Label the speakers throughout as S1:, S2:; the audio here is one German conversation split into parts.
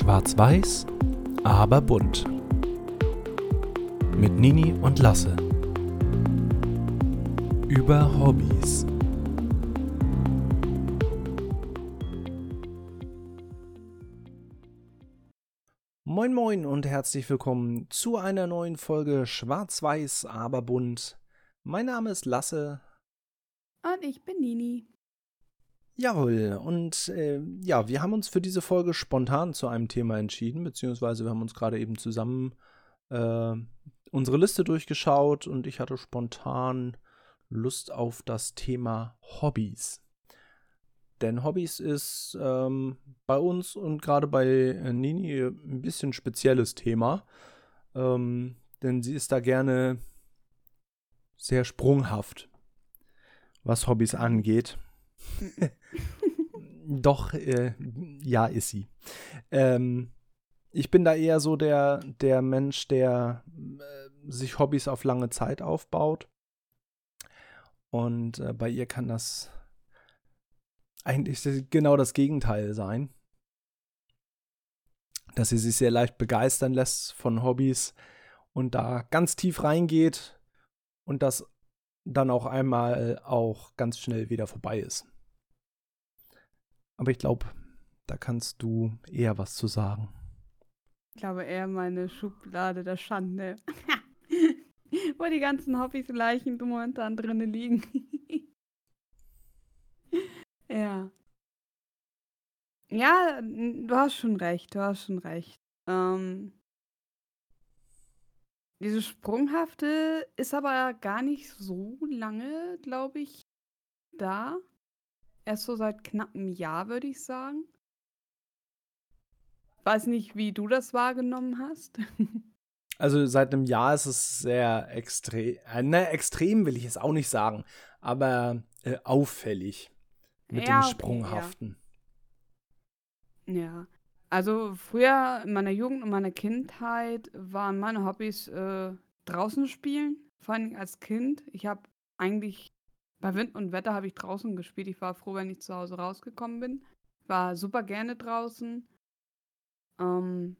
S1: Schwarz-Weiß, aber bunt. Mit Nini und Lasse. Über Hobbys. Moin moin und herzlich willkommen zu einer neuen Folge Schwarz-Weiß, aber bunt. Mein Name ist Lasse.
S2: Und ich bin Nini.
S1: Jawohl, und äh, ja, wir haben uns für diese Folge spontan zu einem Thema entschieden, beziehungsweise wir haben uns gerade eben zusammen äh, unsere Liste durchgeschaut und ich hatte spontan Lust auf das Thema Hobbys. Denn Hobbys ist ähm, bei uns und gerade bei äh, Nini ein bisschen spezielles Thema. Ähm, denn sie ist da gerne sehr sprunghaft, was Hobbys angeht. Doch, äh, ja, ist sie. Ähm, ich bin da eher so der, der Mensch, der äh, sich Hobbys auf lange Zeit aufbaut. Und äh, bei ihr kann das eigentlich genau das Gegenteil sein. Dass sie sich sehr leicht begeistern lässt von Hobbys und da ganz tief reingeht und das dann auch einmal auch ganz schnell wieder vorbei ist. Aber ich glaube, da kannst du eher was zu sagen.
S2: Ich glaube eher meine Schublade der Schande. Wo die ganzen Hobbys Leichen momentan drinnen liegen. ja. Ja, du hast schon recht, du hast schon recht. Ähm, diese Sprunghafte ist aber gar nicht so lange, glaube ich, da. Erst so seit knapp einem Jahr, würde ich sagen. Weiß nicht, wie du das wahrgenommen hast.
S1: Also seit einem Jahr ist es sehr extrem, äh, ne, extrem will ich es auch nicht sagen, aber äh, auffällig mit ja, dem Sprunghaften.
S2: Ja. ja. also früher in meiner Jugend und meiner Kindheit waren meine Hobbys äh, draußen spielen, vor allem als Kind. Ich habe eigentlich bei Wind und Wetter habe ich draußen gespielt. Ich war froh, wenn ich zu Hause rausgekommen bin. War super gerne draußen. Ähm,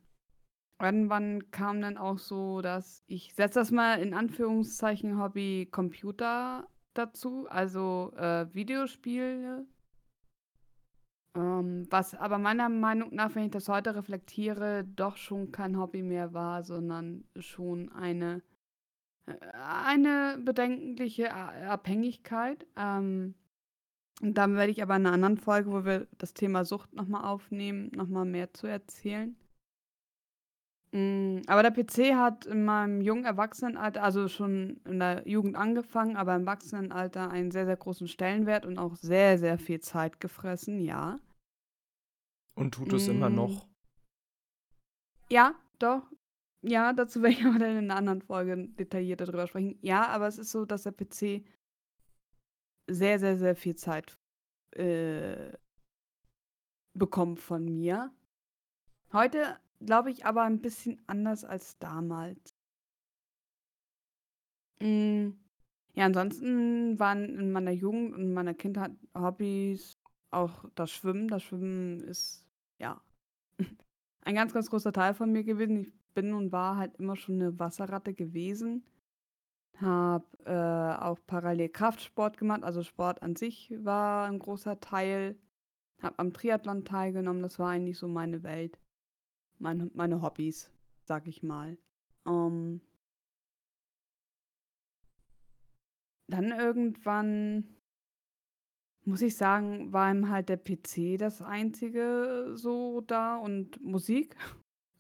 S2: irgendwann kam dann auch so, dass ich setze das mal in Anführungszeichen Hobby Computer dazu, also äh, Videospiele. Ähm, was aber meiner Meinung nach, wenn ich das heute reflektiere, doch schon kein Hobby mehr war, sondern schon eine eine bedenkliche Abhängigkeit. Ähm, da werde ich aber in einer anderen Folge, wo wir das Thema Sucht nochmal aufnehmen, nochmal mehr zu erzählen. Mm, aber der PC hat in meinem jungen Erwachsenenalter, also schon in der Jugend angefangen, aber im Erwachsenenalter einen sehr, sehr großen Stellenwert und auch sehr, sehr viel Zeit gefressen, ja.
S1: Und tut es immer mm. noch?
S2: Ja, doch. Ja, dazu werde ich aber dann in einer anderen Folge detaillierter drüber sprechen. Ja, aber es ist so, dass der PC sehr, sehr, sehr viel Zeit äh, bekommt von mir. Heute glaube ich aber ein bisschen anders als damals. Mm, ja, ansonsten waren in meiner Jugend und meiner Kindheit Hobbys auch das Schwimmen. Das Schwimmen ist, ja, ein ganz, ganz großer Teil von mir gewesen. Ich bin und war halt immer schon eine Wasserratte gewesen. Habe äh, auch parallel Kraftsport gemacht, also Sport an sich war ein großer Teil. Habe am Triathlon teilgenommen, das war eigentlich so meine Welt. Meine, meine Hobbys, sag ich mal. Ähm, dann irgendwann, muss ich sagen, war ihm halt der PC das einzige so da und Musik.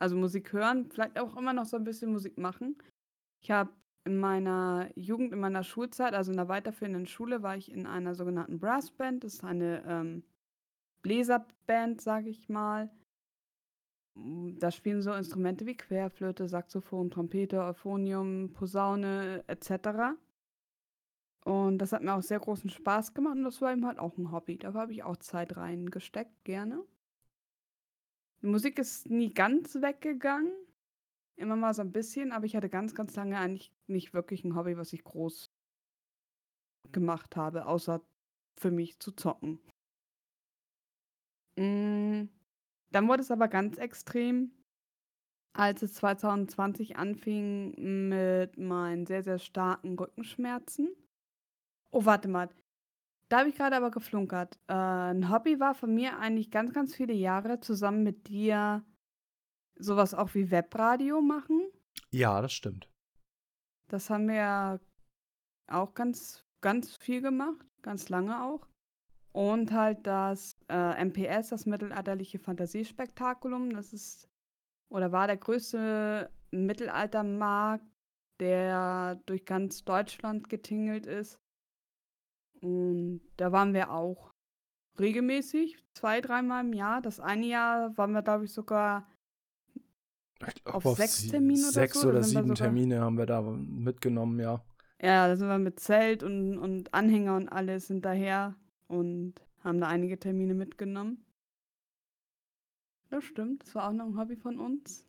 S2: Also Musik hören, vielleicht auch immer noch so ein bisschen Musik machen. Ich habe in meiner Jugend, in meiner Schulzeit, also in der weiterführenden Schule, war ich in einer sogenannten Brassband. Das ist eine ähm, Bläserband, sage ich mal. Da spielen so Instrumente wie Querflöte, Saxophon, Trompete, Euphonium, Posaune etc. Und das hat mir auch sehr großen Spaß gemacht und das war eben halt auch ein Hobby. Da habe ich auch Zeit reingesteckt, gerne. Die Musik ist nie ganz weggegangen. Immer mal so ein bisschen, aber ich hatte ganz, ganz lange eigentlich nicht wirklich ein Hobby, was ich groß gemacht habe, außer für mich zu zocken. Mm, Dann wurde es aber ganz extrem, als es 2020 anfing mit meinen sehr, sehr starken Rückenschmerzen. Oh, warte mal. Da habe ich gerade aber geflunkert. Äh, 'n Hobby war von mir eigentlich ganz, ganz viele Jahre zusammen mit dir sowas auch wie Webradio machen.
S1: Ja, das stimmt.
S2: Das haben wir auch ganz ganz viel gemacht, ganz lange auch. Und halt das, äh, MPS, das Mittelalterliche Fantasiespektakulum, das ist oder war der größte Mittelaltermarkt, der durch ganz Deutschland getingelt ist. Und da waren wir auch regelmäßig, zwei, dreimal im Jahr. Das eine Jahr waren wir, glaube ich, sogar auf, auf sechs Termine oder
S1: Sechs so. oder sieben Termine haben wir da mitgenommen, ja.
S2: Ja, da sind wir mit Zelt und, und Anhänger und alles hinterher und haben da einige Termine mitgenommen. Das stimmt, das war auch noch ein Hobby von uns.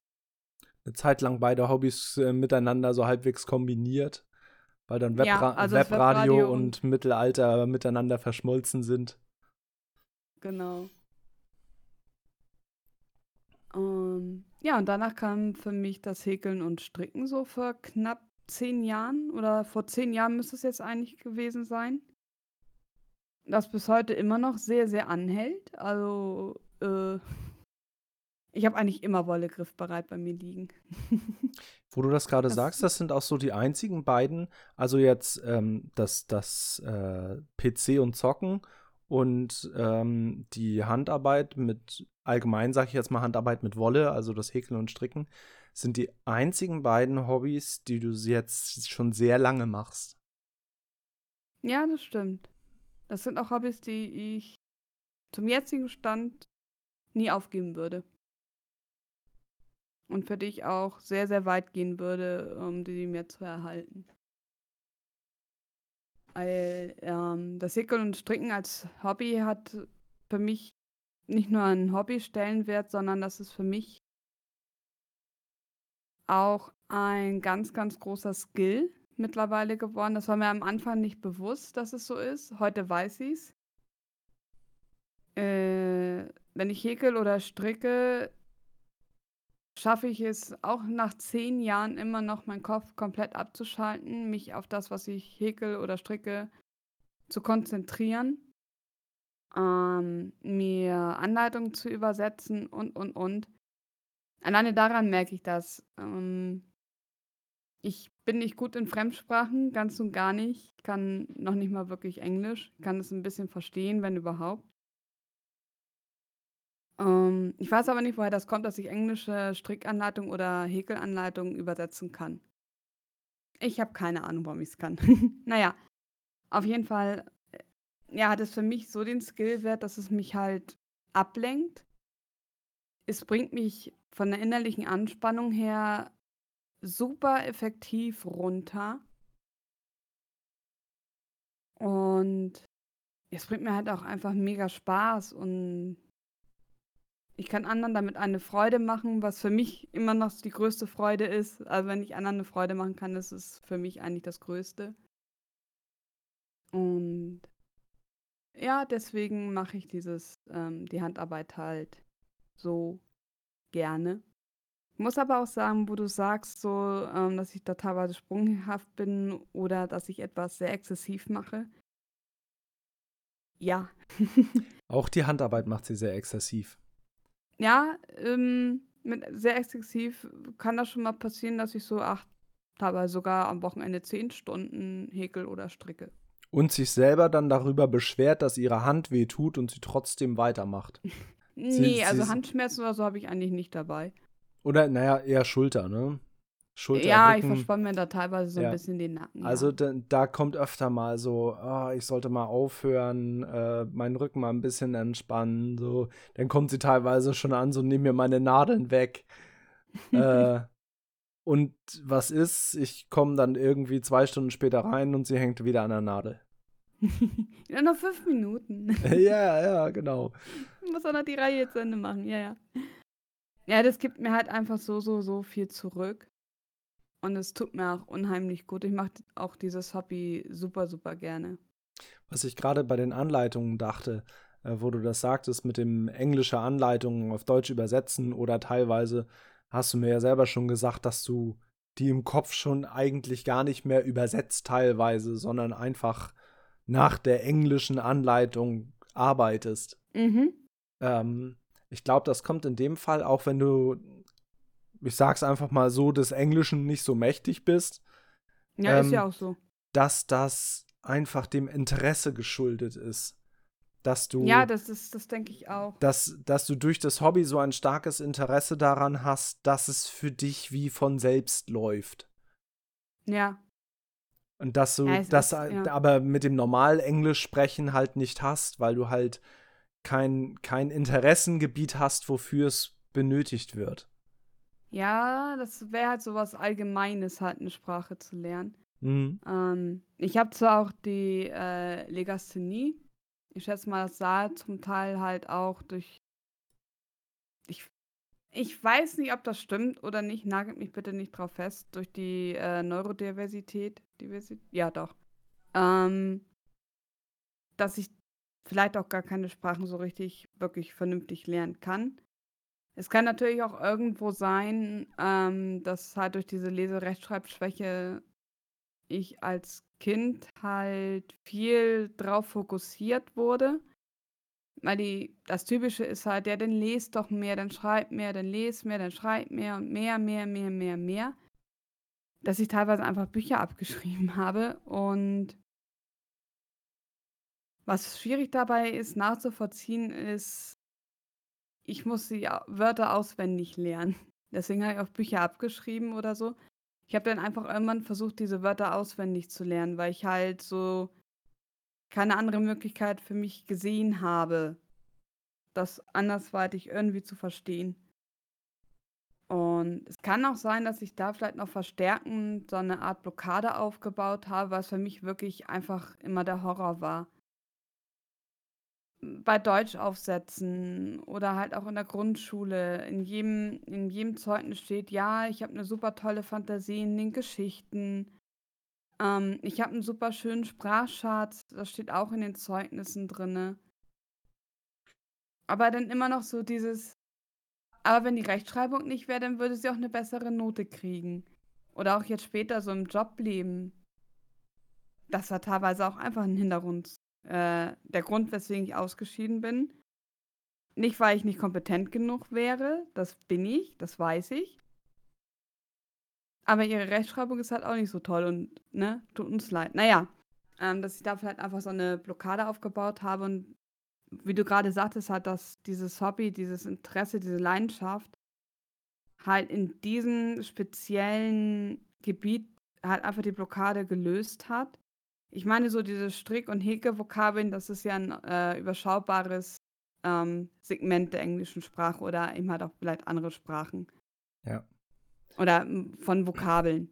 S1: Eine Zeit lang beide Hobbys äh, miteinander so halbwegs kombiniert, weil dann Webra ja, also Webradio, Webradio und, und Mittelalter miteinander verschmolzen sind.
S2: Genau. Um, ja, und danach kam für mich das Häkeln und Stricken so vor knapp zehn Jahren oder vor zehn Jahren müsste es jetzt eigentlich gewesen sein. Das bis heute immer noch sehr, sehr anhält. Also, äh, ich habe eigentlich immer Wolle griffbereit bei mir liegen.
S1: Wo du das gerade sagst, das sind auch so die einzigen beiden, also jetzt ähm, das, das äh, PC und Zocken und ähm, die Handarbeit mit, allgemein sage ich jetzt mal Handarbeit mit Wolle, also das Häkeln und Stricken, sind die einzigen beiden Hobbys, die du jetzt schon sehr lange machst.
S2: Ja, das stimmt. Das sind auch Hobbys, die ich zum jetzigen Stand nie aufgeben würde. Und für dich auch sehr, sehr weit gehen würde, um die mir zu erhalten. Weil ähm, das Häkeln und Stricken als Hobby hat für mich nicht nur einen Hobby-Stellenwert, sondern das ist für mich auch ein ganz, ganz großer Skill mittlerweile geworden. Das war mir am Anfang nicht bewusst, dass es so ist. Heute weiß ich es. Äh, wenn ich häkel oder stricke, schaffe ich es auch nach zehn Jahren immer noch, meinen Kopf komplett abzuschalten, mich auf das, was ich häkel oder stricke, zu konzentrieren, ähm, mir Anleitungen zu übersetzen und, und, und. Alleine daran merke ich das. Ähm, ich bin nicht gut in Fremdsprachen, ganz und gar nicht. Ich kann noch nicht mal wirklich Englisch. Kann es ein bisschen verstehen, wenn überhaupt. Ähm, ich weiß aber nicht, woher das kommt, dass ich englische Strickanleitungen oder Häkelanleitungen übersetzen kann. Ich habe keine Ahnung, warum ich es kann. naja, auf jeden Fall, äh, ja, hat es für mich so den Skillwert, dass es mich halt ablenkt. Es bringt mich von der innerlichen Anspannung her super effektiv runter. Und es bringt mir halt auch einfach mega Spaß und ich kann anderen damit eine Freude machen, was für mich immer noch die größte Freude ist. Also wenn ich anderen eine Freude machen kann, ist es für mich eigentlich das Größte. Und ja, deswegen mache ich dieses, ähm, die Handarbeit halt so gerne. Ich muss aber auch sagen, wo du sagst, so, ähm, dass ich da teilweise sprunghaft bin oder dass ich etwas sehr exzessiv mache. Ja.
S1: auch die Handarbeit macht sie sehr exzessiv.
S2: Ja, ähm, mit sehr exzessiv kann das schon mal passieren, dass ich so acht, teilweise sogar am Wochenende zehn Stunden häkel oder stricke.
S1: Und sich selber dann darüber beschwert, dass ihre Hand weh tut und sie trotzdem weitermacht.
S2: nee, sie, also Handschmerzen oder so habe ich eigentlich nicht dabei.
S1: Oder, naja, eher Schulter, ne?
S2: Schulter, ja, Rücken. ich verspanne mir da teilweise so ja. ein bisschen den Nacken.
S1: Also ja. da, da, kommt öfter mal so, oh, ich sollte mal aufhören, äh, meinen Rücken mal ein bisschen entspannen. So. Dann kommt sie teilweise schon an, so nimm mir meine Nadeln weg. äh, und was ist? Ich komme dann irgendwie zwei Stunden später rein und sie hängt wieder an der Nadel.
S2: ja, noch fünf Minuten.
S1: ja, ja, genau.
S2: Ich muss auch noch die Reihe jetzt Ende machen, ja, ja. Ja, das gibt mir halt einfach so, so, so viel zurück. Und es tut mir auch unheimlich gut. Ich mache auch dieses Hobby super, super gerne.
S1: Was ich gerade bei den Anleitungen dachte, äh, wo du das sagtest, mit dem englische Anleitungen auf Deutsch übersetzen oder teilweise hast du mir ja selber schon gesagt, dass du die im Kopf schon eigentlich gar nicht mehr übersetzt teilweise, sondern einfach nach der englischen Anleitung arbeitest.
S2: Mhm.
S1: Ähm, ich glaube, das kommt in dem Fall auch, wenn du, ich sag's einfach mal so, des Englischen nicht so mächtig bist.
S2: Ja,
S1: ähm,
S2: ist ja auch so.
S1: Dass das einfach dem Interesse geschuldet ist. Dass du.
S2: Ja, das ist, das denke ich auch.
S1: Dass, dass du durch das Hobby so ein starkes Interesse daran hast, dass es für dich wie von selbst läuft.
S2: Ja.
S1: Und dass du
S2: Ja,
S1: das
S2: ja.
S1: aber mit dem normal Englisch sprechen halt nicht hast, weil du halt kein, kein Interessengebiet hast, wofür es benötigt wird.
S2: Ja, das wäre halt so was Allgemeines, halt eine Sprache zu lernen.
S1: Mhm.
S2: Ähm, ich habe zwar auch die äh, Legasthenie. Ich schätze mal, das sah zum Teil halt auch durch. Ich, ich weiß nicht, ob das stimmt oder nicht. Nagelt mich bitte nicht drauf fest. Durch die äh, Neurodiversität. Diversi ja, doch. Ähm, dass ich vielleicht auch gar keine Sprachen so richtig wirklich vernünftig lernen kann. Es kann natürlich auch irgendwo sein, ähm, dass halt durch diese Lese-Rechtschreibschwäche ich als Kind halt viel drauf fokussiert wurde. Weil die, das Typische ist halt, ja, dann lest doch mehr, dann schreib mehr, dann les mehr, dann schreib mehr und mehr, mehr, mehr, mehr, mehr. Dass ich teilweise einfach Bücher abgeschrieben habe und was schwierig dabei ist nachzuvollziehen, ist, ich muss die Wörter auswendig lernen. Deswegen habe ich auch Bücher abgeschrieben oder so. Ich habe dann einfach irgendwann versucht, diese Wörter auswendig zu lernen, weil ich halt so keine andere Möglichkeit für mich gesehen habe, das andersweitig irgendwie zu verstehen. Und es kann auch sein, dass ich da vielleicht noch verstärkend so eine Art Blockade aufgebaut habe, was für mich wirklich einfach immer der Horror war. Bei Deutschaufsätzen oder halt auch in der Grundschule, in jedem, in jedem Zeugnis steht, ja, ich habe eine super tolle Fantasie in den Geschichten. Ähm, ich habe einen super schönen Sprachschatz, das steht auch in den Zeugnissen drinne. Aber dann immer noch so dieses, aber wenn die Rechtschreibung nicht wäre, dann würde sie auch eine bessere Note kriegen. Oder auch jetzt später so im Jobleben. Das war teilweise auch einfach ein Hintergrund. Äh, der Grund, weswegen ich ausgeschieden bin. Nicht, weil ich nicht kompetent genug wäre, das bin ich, das weiß ich. Aber ihre Rechtschreibung ist halt auch nicht so toll und, ne, tut uns leid. Naja, ähm, dass ich da vielleicht einfach so eine Blockade aufgebaut habe und wie du gerade sagtest, halt, dass dieses Hobby, dieses Interesse, diese Leidenschaft halt in diesem speziellen Gebiet halt einfach die Blockade gelöst hat. Ich meine, so diese Strick- und Häke-Vokabeln, das ist ja ein äh, überschaubares ähm, Segment der englischen Sprache oder eben halt auch vielleicht andere Sprachen.
S1: Ja.
S2: Oder mm, von Vokabeln.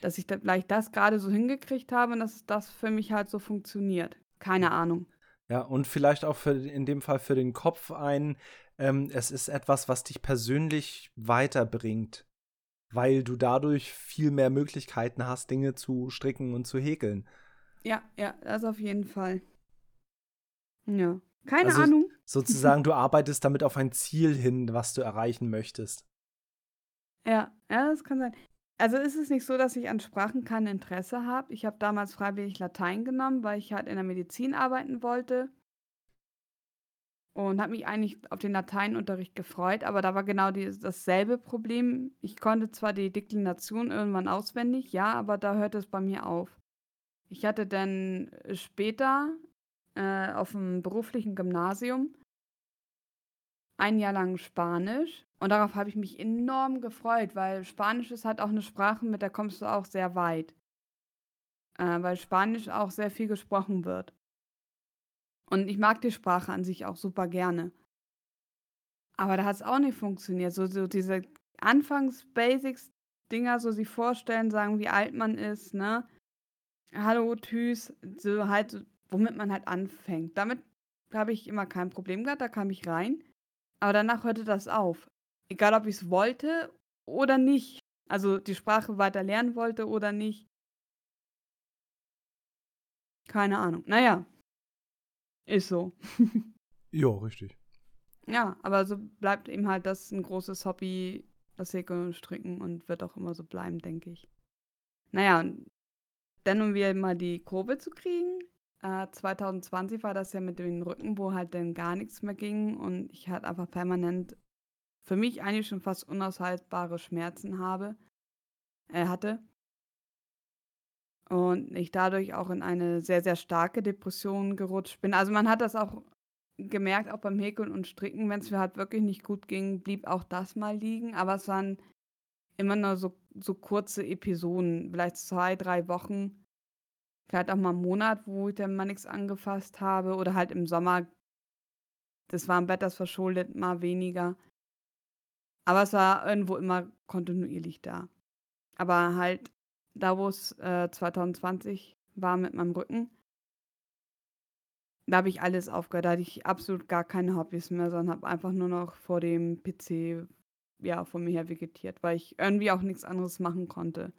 S2: Dass ich da vielleicht das gerade so hingekriegt habe und dass das für mich halt so funktioniert. Keine Ahnung.
S1: Ja, und vielleicht auch für, in dem Fall für den Kopf ein, ähm, es ist etwas, was dich persönlich weiterbringt, weil du dadurch viel mehr Möglichkeiten hast, Dinge zu stricken und zu häkeln.
S2: Ja, ja, das auf jeden Fall. Ja. Keine
S1: Also-
S2: Ahnung.
S1: Sozusagen, du arbeitest damit auf ein Ziel hin, was du erreichen möchtest.
S2: Ja, ja, das kann sein. Also ist es nicht so, dass ich an Sprachen kein Interesse habe. Ich habe damals freiwillig Latein genommen, weil ich halt in der Medizin arbeiten wollte. Und habe mich eigentlich auf den Lateinunterricht gefreut, aber da war genau die, dasselbe Problem. Ich konnte zwar die Deklination irgendwann auswendig, ja, aber da hörte es bei mir auf. Ich hatte dann später äh, auf dem beruflichen Gymnasium ein Jahr lang Spanisch und darauf habe ich mich enorm gefreut, weil Spanisch ist halt auch eine Sprache, mit der kommst du auch sehr weit. Äh, weil Spanisch auch sehr viel gesprochen wird. Und ich mag die Sprache an sich auch super gerne. Aber da hat es auch nicht funktioniert. So, so diese Anfangs-Basics-Dinger, so sich vorstellen, sagen, wie alt man ist, ne? Hallo, tschüss, so halt, womit man halt anfängt. Damit habe ich immer kein Problem gehabt, da kam ich rein. Aber danach hörte das auf. Egal, ob ich es wollte oder nicht. Also die Sprache weiter lernen wollte oder nicht. Keine Ahnung. Naja. Ist so.
S1: Ja, richtig.
S2: Ja, aber so bleibt ihm halt das ein großes Hobby, das Häkeln und Stricken und wird auch immer so bleiben, denke ich. Naja, dann, um wieder mal die Kurve zu kriegen, äh, 2020 war das ja mit dem Rücken, wo halt dann gar nichts mehr ging und ich halt einfach permanent für mich eigentlich schon fast unaushaltbare Schmerzen habe, äh, hatte. Und ich dadurch auch in eine sehr, sehr starke Depression gerutscht bin. Also man hat das auch gemerkt, auch beim Häkeln und Stricken, wenn es mir halt wirklich nicht gut ging, blieb auch das mal liegen. Aber es waren immer nur so, so kurze Episoden, vielleicht zwei, drei Wochen, vielleicht auch mal einen Monat, wo ich dann mal nichts angefasst habe. Oder halt im Sommer, das war im Wetters verschuldet, mal weniger. Aber es war irgendwo immer kontinuierlich da. Aber halt da, wo es äh, 2020 war mit meinem Rücken, da habe ich alles aufgehört. Da hatte ich absolut gar keine Hobbys mehr, sondern habe einfach nur noch vor dem PC ja, vor mir her vegetiert, weil ich irgendwie auch nichts anderes machen konnte.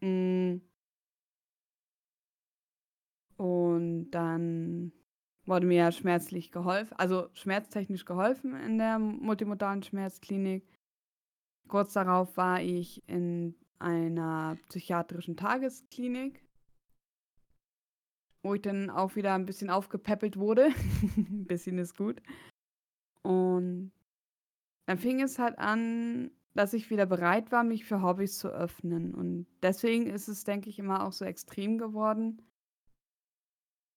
S2: Mm. Und dann wurde mir ja schmerzlich geholfen, also schmerztechnisch geholfen in der multimodalen Schmerzklinik. Kurz darauf war ich in einer psychiatrischen Tagesklinik, wo ich dann auch wieder ein bisschen aufgepäppelt wurde. ein bisschen ist gut. Und dann fing es halt an, dass ich wieder bereit war, mich für Hobbys zu öffnen. Und deswegen ist es, denke ich, immer auch so extrem geworden.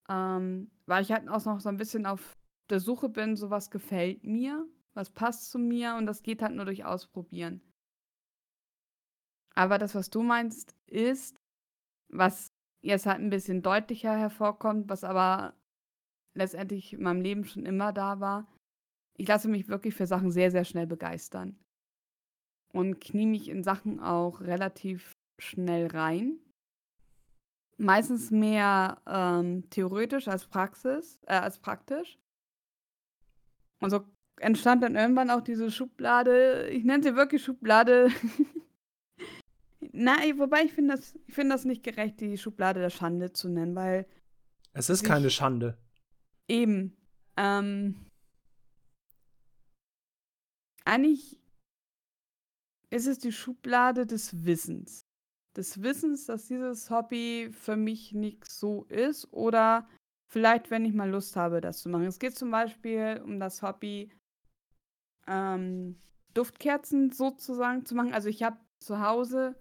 S2: Ähm, weil ich halt auch noch so ein bisschen auf der Suche bin, so was gefällt mir, was passt zu mir und das geht halt nur durch Ausprobieren. Aber das, was du meinst, ist, was jetzt halt ein bisschen deutlicher hervorkommt, was aber letztendlich in meinem Leben schon immer da war. Ich lasse mich wirklich für Sachen sehr, sehr schnell begeistern. Und knie mich in Sachen auch relativ schnell rein. Meistens mehr ähm, theoretisch als Praxis, äh, als praktisch. Und so entstand dann irgendwann auch diese Schublade, ich nenne sie wirklich Schublade Nein, wobei ich finde das, find das nicht gerecht, die Schublade der Schande zu nennen, weil.
S1: Es ist keine Schande.
S2: Eben. Ähm, eigentlich ist es die Schublade des Wissens. Des Wissens, dass dieses Hobby für mich nicht so ist oder vielleicht, wenn ich mal Lust habe, das zu machen. Es geht zum Beispiel um das Hobby, ähm, Duftkerzen sozusagen zu machen. Also ich habe zu Hause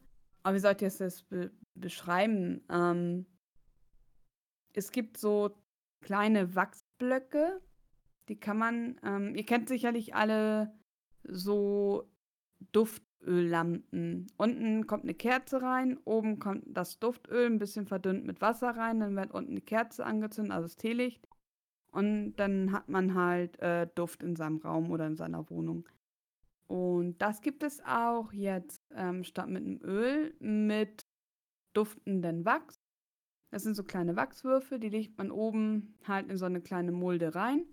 S2: aber wie soll ich das be beschreiben? Ähm, es gibt so kleine Wachsblöcke, die kann man, ähm, ihr kennt sicherlich alle so Duftöllampen. Unten kommt eine Kerze rein, oben kommt das Duftöl ein bisschen verdünnt mit Wasser rein, dann wird unten eine Kerze angezündet, also das Teelicht. Und dann hat man halt äh, Duft in seinem Raum oder in seiner Wohnung. Und das gibt es auch jetzt ähm, statt mit einem Öl mit duftenden Wachs. Das sind so kleine Wachswürfel, die legt man oben halt in so eine kleine Mulde rein.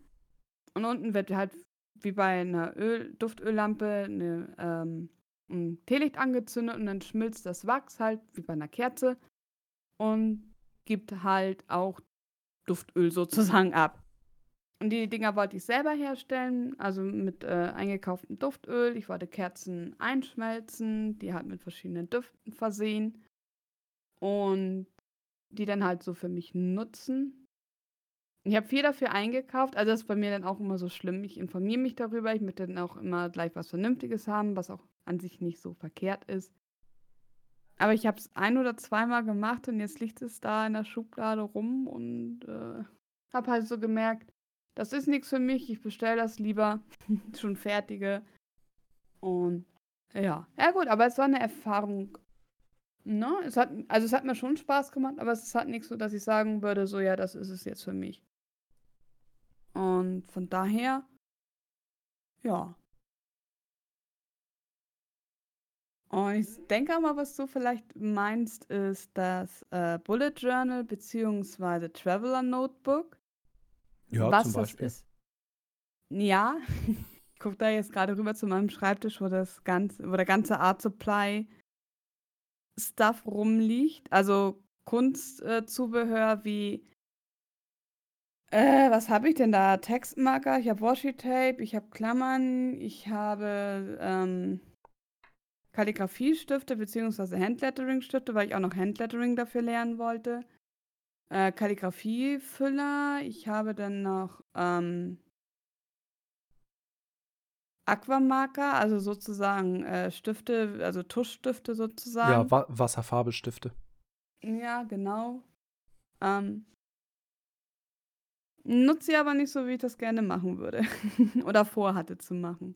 S2: Und unten wird halt wie bei einer Öl Duftöllampe eine, ähm, ein Teelicht angezündet und dann schmilzt das Wachs halt wie bei einer Kerze und gibt halt auch Duftöl sozusagen ab. Und die Dinger wollte ich selber herstellen, also mit äh, eingekauftem Duftöl. Ich wollte Kerzen einschmelzen, die halt mit verschiedenen Düften versehen und die dann halt so für mich nutzen. Ich habe viel dafür eingekauft, also das ist bei mir dann auch immer so schlimm. Ich informiere mich darüber, ich möchte dann auch immer gleich was Vernünftiges haben, was auch an sich nicht so verkehrt ist. Aber ich habe es ein oder zweimal gemacht und jetzt liegt es da in der Schublade rum und äh, habe halt so gemerkt, das ist nichts für mich, ich bestelle das lieber schon fertige. Und ja, ja gut, aber es war eine Erfahrung. Ne? Es hat, also es hat mir schon Spaß gemacht, aber es hat nichts so, dass ich sagen würde, so ja, das ist es jetzt für mich. Und von daher, ja. Und ich denke mal, was du vielleicht meinst, ist das äh, Bullet Journal bzw. Traveler Notebook.
S1: Ja,
S2: was
S1: zum Beispiel.
S2: das ist. Ja, ich gucke da jetzt gerade rüber zu meinem Schreibtisch, wo das ganze, wo der ganze Art Supply Stuff rumliegt. Also Kunstzubehör äh, wie Äh, was habe ich denn da? Textmarker, ich habe Washi-Tape, ich habe Klammern, ich habe ähm, Kalligrafiestifte bzw. Handlettering-Stifte, weil ich auch noch Handlettering dafür lernen wollte. Äh, Kalligrafiefüller, ich habe dann noch ähm, Aquamarker, also sozusagen äh, Stifte, also Tuschstifte sozusagen.
S1: Ja, Wa Wasserfarbestifte.
S2: Ja, genau. Ähm, nutze sie aber nicht so, wie ich das gerne machen würde oder vorhatte zu machen.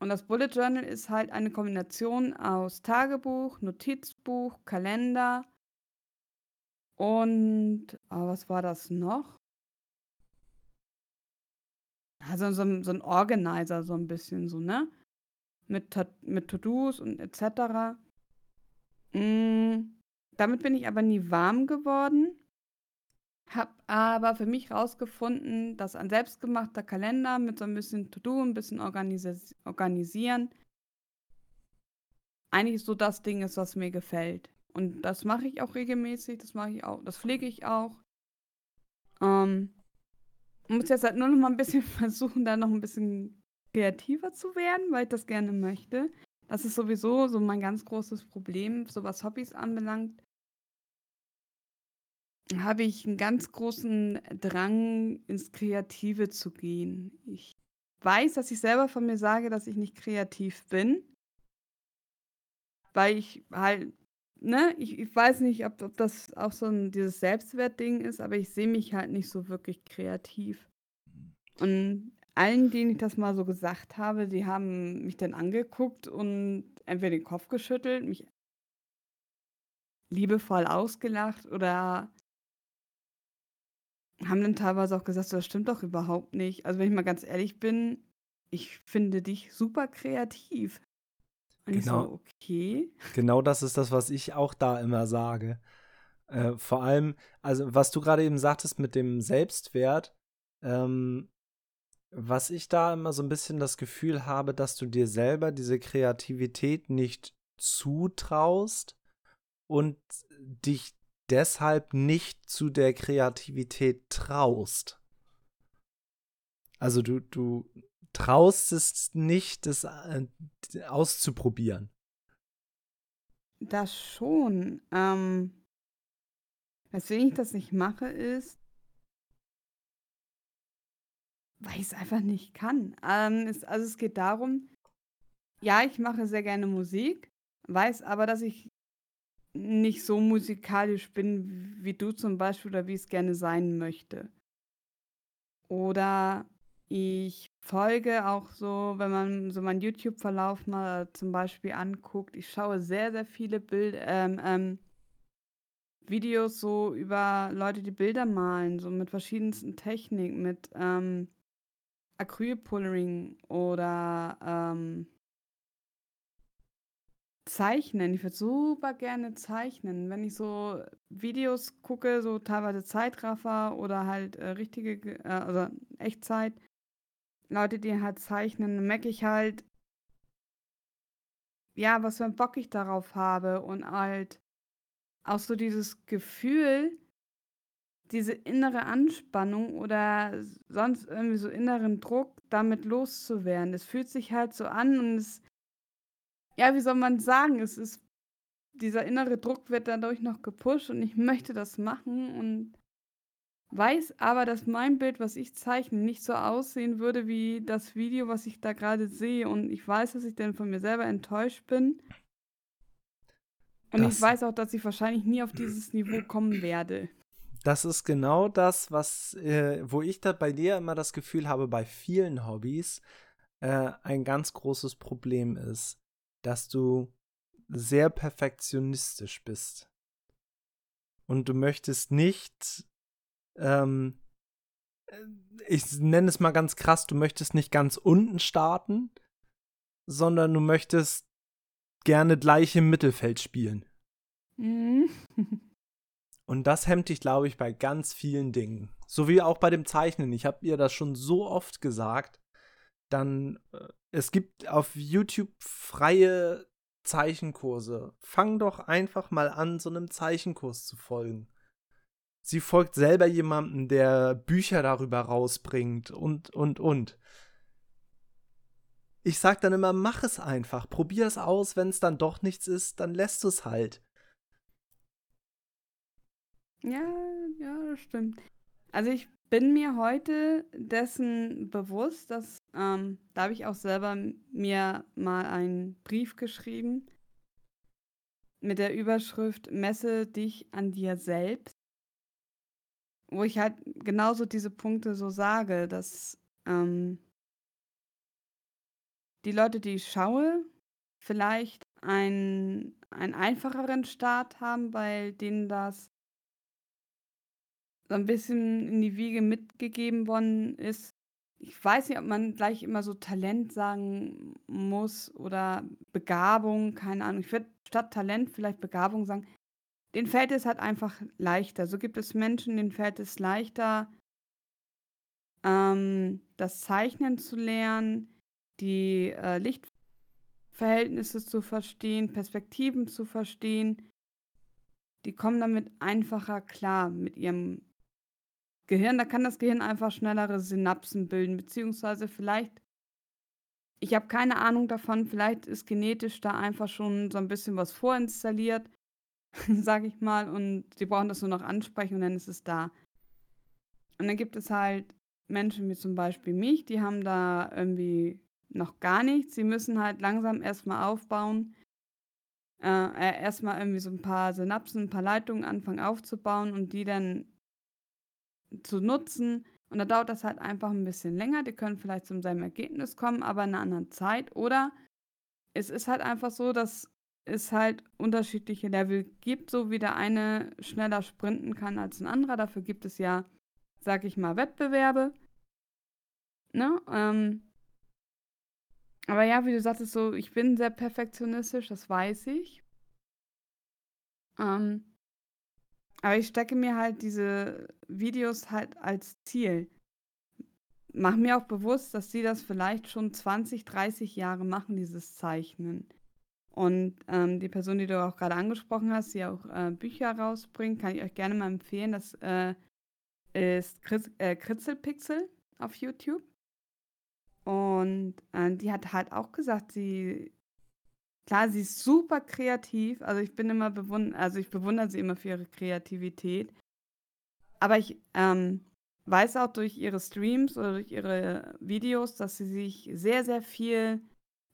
S2: Und das Bullet Journal ist halt eine Kombination aus Tagebuch, Notizbuch, Kalender und oh, was war das noch? Also so so 'n Organizer so ein bisschen so, ne? Mit mit To-dos und et cetera. Hm, damit bin ich aber nie warm geworden, habe aber für mich rausgefunden, dass ein selbstgemachter Kalender mit so ein bisschen To-do, ein bisschen organisis organisieren eigentlich so das Ding ist, was mir gefällt. Und das mache ich auch regelmäßig, das mache ich auch das pflege ich auch. Ähm muss jetzt halt nur noch mal ein bisschen versuchen, da noch ein bisschen kreativer zu werden, weil ich das gerne möchte. Das ist sowieso so mein ganz großes Problem, so was Hobbys anbelangt. Habe ich einen ganz großen Drang, ins Kreative zu gehen. Ich weiß, dass ich selber von mir sage, dass ich nicht kreativ bin. Weil ich halt ne, ich ich weiß nicht, ob ob das auch so 'n dieses Selbstwertding ist, aber ich sehe mich halt nicht so wirklich kreativ. Und allen, denen ich das mal so gesagt habe, die haben mich dann angeguckt und entweder den Kopf geschüttelt, mich liebevoll ausgelacht oder haben dann teilweise auch gesagt: „So, das stimmt doch überhaupt nicht.“ Also, wenn ich mal ganz ehrlich bin, ich finde dich super kreativ. Und ich
S1: Genau.
S2: so: „Okay.“
S1: Genau das ist das, was ich auch da immer sage. Äh, vor allem, also was du gerade eben sagtest mit dem Selbstwert, ähm, was ich da immer so ein bisschen das Gefühl habe, dass du dir selber diese Kreativität nicht zutraust und dich deshalb nicht zu der Kreativität traust. Also du, du traust es nicht, das äh, auszuprobieren.
S2: Das schon. Ähm, weswegen ich das nicht mache, ist weil ich es einfach nicht kann. Ähm, es also, es geht darum ja, ich mache sehr gerne Musik, weiß aber, dass ich nicht so musikalisch bin wie du zum Beispiel oder wie ich's gerne sein möchte. Oder ich folge auch so, wenn man so meinen YouTube-Verlauf mal zum Beispiel anguckt ich schaue sehr, sehr viele Bild ähm, ähm, Videos so über Leute, die Bilder malen, so mit verschiedensten Techniken, mit, ähm, Acrylpullering oder, ähm Zeichnen. Ich würde super gerne zeichnen. Wenn ich so Videos gucke, so teilweise Zeitraffer oder halt, äh, richtige ge äh, also Echtzeit, Leute, die halt zeichnen, merke ich halt ja, was für 'n Bock ich darauf habe und halt auch so dieses Gefühl, diese innere Anspannung oder sonst irgendwie so inneren Druck, damit loszuwerden. Es fühlt sich halt so an und es ja, wie soll man sagen, es ist dieser innere Druck wird dadurch noch gepusht und ich möchte das machen und weiß aber, dass mein Bild, was ich zeichne, nicht so aussehen würde wie das Video, was ich da gerade sehe und ich weiß, dass ich dann von mir selber enttäuscht bin. Und ich
S1: Das
S2: weiß auch, dass ich wahrscheinlich nie auf dieses Niveau kommen werde.
S1: Das ist genau das, was, äh, wo ich da bei dir immer das Gefühl habe, bei vielen Hobbys äh, ein ganz großes Problem ist, dass du sehr perfektionistisch bist. Und du möchtest nicht, ähm, äh, ich nenne es mal ganz krass, du möchtest nicht ganz unten starten, sondern du möchtest gerne gleich im Mittelfeld spielen.
S2: Mhm.
S1: Und das hemmt dich, glaube ich, bei ganz vielen Dingen. So wie auch bei dem Zeichnen. Ich habe ihr das schon so oft gesagt. Dann, äh, es gibt auf YouTube freie Zeichenkurse. Fang doch einfach mal an, so einem Zeichenkurs zu folgen. Sie folgt selber jemandem, der Bücher darüber rausbringt und, und, und. Ich sag dann immer, mach es einfach. Probier es aus. Wenn es dann doch nichts ist, dann lässt du es halt.
S2: Ja, ja, das stimmt. Also ich bin mir heute dessen bewusst, dass ähm, da habe ich auch selber mir mal einen Brief geschrieben mit der Überschrift Messe dich an dir selbst wo ich halt genauso diese Punkte so sage, dass ähm, die Leute, die ich schaue, vielleicht einen, einen einfacheren Start haben, weil denen das so ein bisschen in die Wiege mitgegeben worden ist. Ich weiß nicht, ob man gleich immer so Talent sagen muss oder Begabung, keine Ahnung. Ich würde statt Talent vielleicht Begabung sagen, den fällt es halt einfach leichter. So gibt es Menschen, denen fällt es leichter, ähm, das Zeichnen zu lernen, die äh, Lichtverhältnisse zu verstehen, Perspektiven zu verstehen. Die kommen damit einfacher klar mit ihrem Gehirn. Da kann das Gehirn einfach schnellere Synapsen bilden, beziehungsweise vielleicht, ich habe keine Ahnung davon, vielleicht ist genetisch da einfach schon so ein bisschen was vorinstalliert sage ich mal, und sie brauchen das nur noch ansprechen und dann ist es da. Und dann gibt es halt Menschen wie zum Beispiel mich, die haben da irgendwie noch gar nichts. Sie müssen halt langsam erstmal aufbauen, äh, äh erstmal irgendwie so ein paar Synapsen, ein paar Leitungen anfangen aufzubauen und die dann zu nutzen. Und da dauert das halt einfach ein bisschen länger. Die können vielleicht zu seinem Ergebnis kommen, aber in einer anderen Zeit. Oder es ist halt einfach so, dass es halt unterschiedliche Level gibt, so wie der eine schneller sprinten kann als ein anderer. Dafür gibt es ja, sag ich mal, Wettbewerbe. Ne? Ähm, aber ja, wie du sagtest, so, ich bin sehr perfektionistisch, das weiß ich. Ähm, aber ich stecke mir halt diese Videos halt als Ziel. Mach mir auch bewusst, dass sie das vielleicht schon 20, 30 Jahre machen, dieses Zeichnen. Und ähm, die Person, die du auch gerade angesprochen hast, die auch äh, Bücher rausbringt, kann ich euch gerne mal empfehlen. Das äh, ist Kritz, äh, Kritzelpixel auf YouTube. Und äh, die hat halt auch gesagt, sie, klar, sie ist super kreativ. Also ich bin immer bewundert, also ich bewundere sie immer für ihre Kreativität. Aber ich ähm, weiß auch durch ihre Streams oder durch ihre Videos, dass sie sich sehr, sehr viel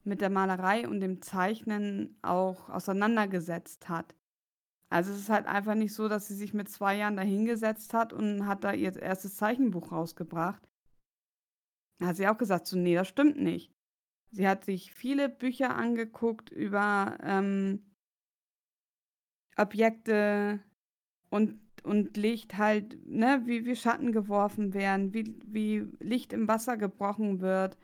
S2: mit der Malerei und dem Zeichnen auch auseinandergesetzt hat. Also es ist halt einfach nicht so, dass sie sich mit zwei Jahren dahingesetzt hat und hat da ihr erstes Zeichenbuch rausgebracht. Da hat sie auch gesagt, so, nee, das stimmt nicht. Sie hat sich viele Bücher angeguckt über ähm, Objekte und, und Licht halt, ne, wie, wie Schatten geworfen werden, wie, wie Licht im Wasser gebrochen wird,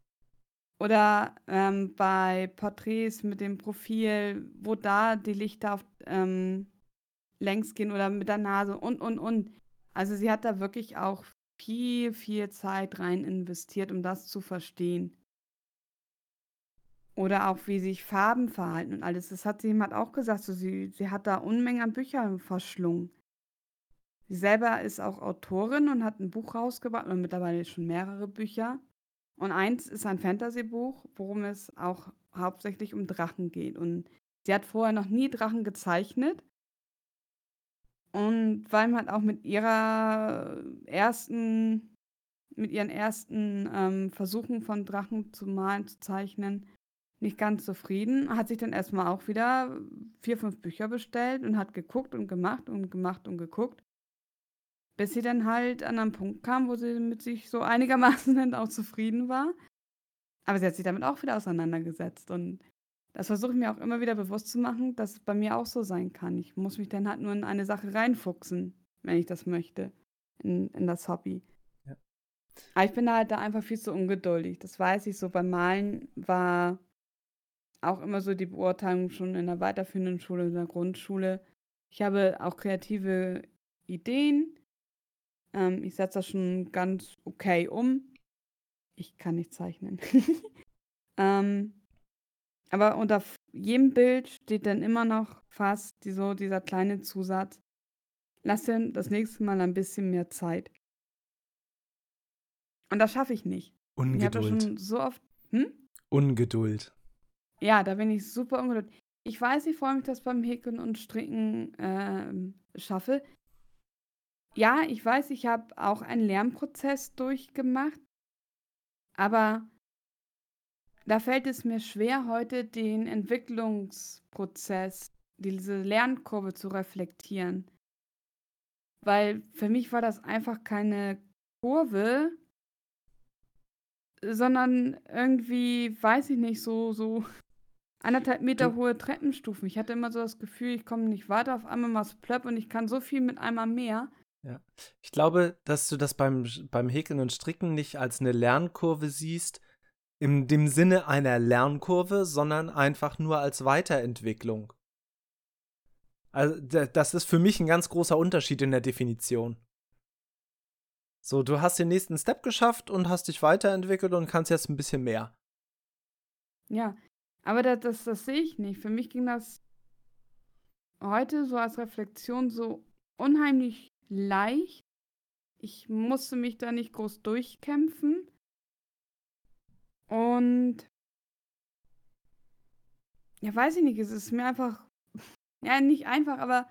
S2: oder ähm, bei Porträts mit dem Profil, wo da die Lichter auf, ähm, längs gehen oder mit der Nase und, und, und. Also sie hat da wirklich auch viel, viel Zeit rein investiert, um das zu verstehen. Oder auch, wie sich Farben verhalten und alles. Das hat sie jemand auch gesagt. So, sie, sie hat da Unmengen an Büchern verschlungen. Sie selber ist auch Autorin und hat ein Buch rausgebracht, und mittlerweile schon mehrere Bücher. Und eins ist ein Fantasy-Buch, worum es auch hauptsächlich um Drachen geht. Und sie hat vorher noch nie Drachen gezeichnet. Und weil man auch mit ihrer ersten, mit ihren ersten ähm, Versuchen von Drachen zu malen, zu zeichnen, nicht ganz zufrieden, hat sich dann erstmal auch wieder vier, fünf Bücher bestellt und hat geguckt und gemacht und gemacht und geguckt. Bis sie dann halt an einen Punkt kam, wo sie mit sich so einigermaßen dann auch zufrieden war. Aber sie hat sich damit auch wieder auseinandergesetzt. Und das versuche ich mir auch immer wieder bewusst zu machen, dass es bei mir auch so sein kann. Ich muss mich dann halt nur in eine Sache reinfuchsen, wenn ich das möchte, in, in das Hobby. Ja. Aber ich bin halt da einfach viel zu ungeduldig. Das weiß ich so. Beim Malen war auch immer so die Beurteilung schon in der weiterführenden Schule, in der Grundschule. Ich habe auch kreative Ideen, ähm, ich setze das schon ganz okay um. Ich kann nicht zeichnen. ähm, aber unter jedem Bild steht dann immer noch fast die, so dieser kleine Zusatz. lass dir das nächste Mal ein bisschen mehr Zeit. Und das schaffe ich nicht. Ich habe
S1: Ungeduld.
S2: schon so oft. Hm?
S1: Ungeduld.
S2: Ja, da bin ich super ungeduldig. Ich weiß nicht, warum ich das beim Häkeln und Stricken ähm, schaffe. Ja, ich weiß, ich habe auch einen Lernprozess durchgemacht, aber da fällt es mir schwer, heute den Entwicklungsprozess, diese Lernkurve zu reflektieren. Weil für mich war das einfach keine Kurve, sondern irgendwie, weiß ich nicht, so, so anderthalb Meter
S1: Du-
S2: hohe Treppenstufen. Ich hatte immer so das Gefühl, ich komme nicht weiter, auf einmal machst plöpp und ich kann so viel mit einmal mehr.
S1: Ich glaube, dass du das beim, beim Häkeln und Stricken nicht als eine Lernkurve siehst, in dem Sinne einer Lernkurve, sondern einfach nur als Weiterentwicklung. Also, da- das ist für mich ein ganz großer Unterschied in der Definition. So, du hast den nächsten Step geschafft und hast dich weiterentwickelt und kannst jetzt ein bisschen mehr.
S2: Ja, aber das, das, das sehe ich nicht. Für mich ging das heute so als Reflexion so unheimlich leicht. Ich musste mich da nicht groß durchkämpfen. Und ja, weiß ich nicht, es ist mir einfach, ja, nicht einfach, aber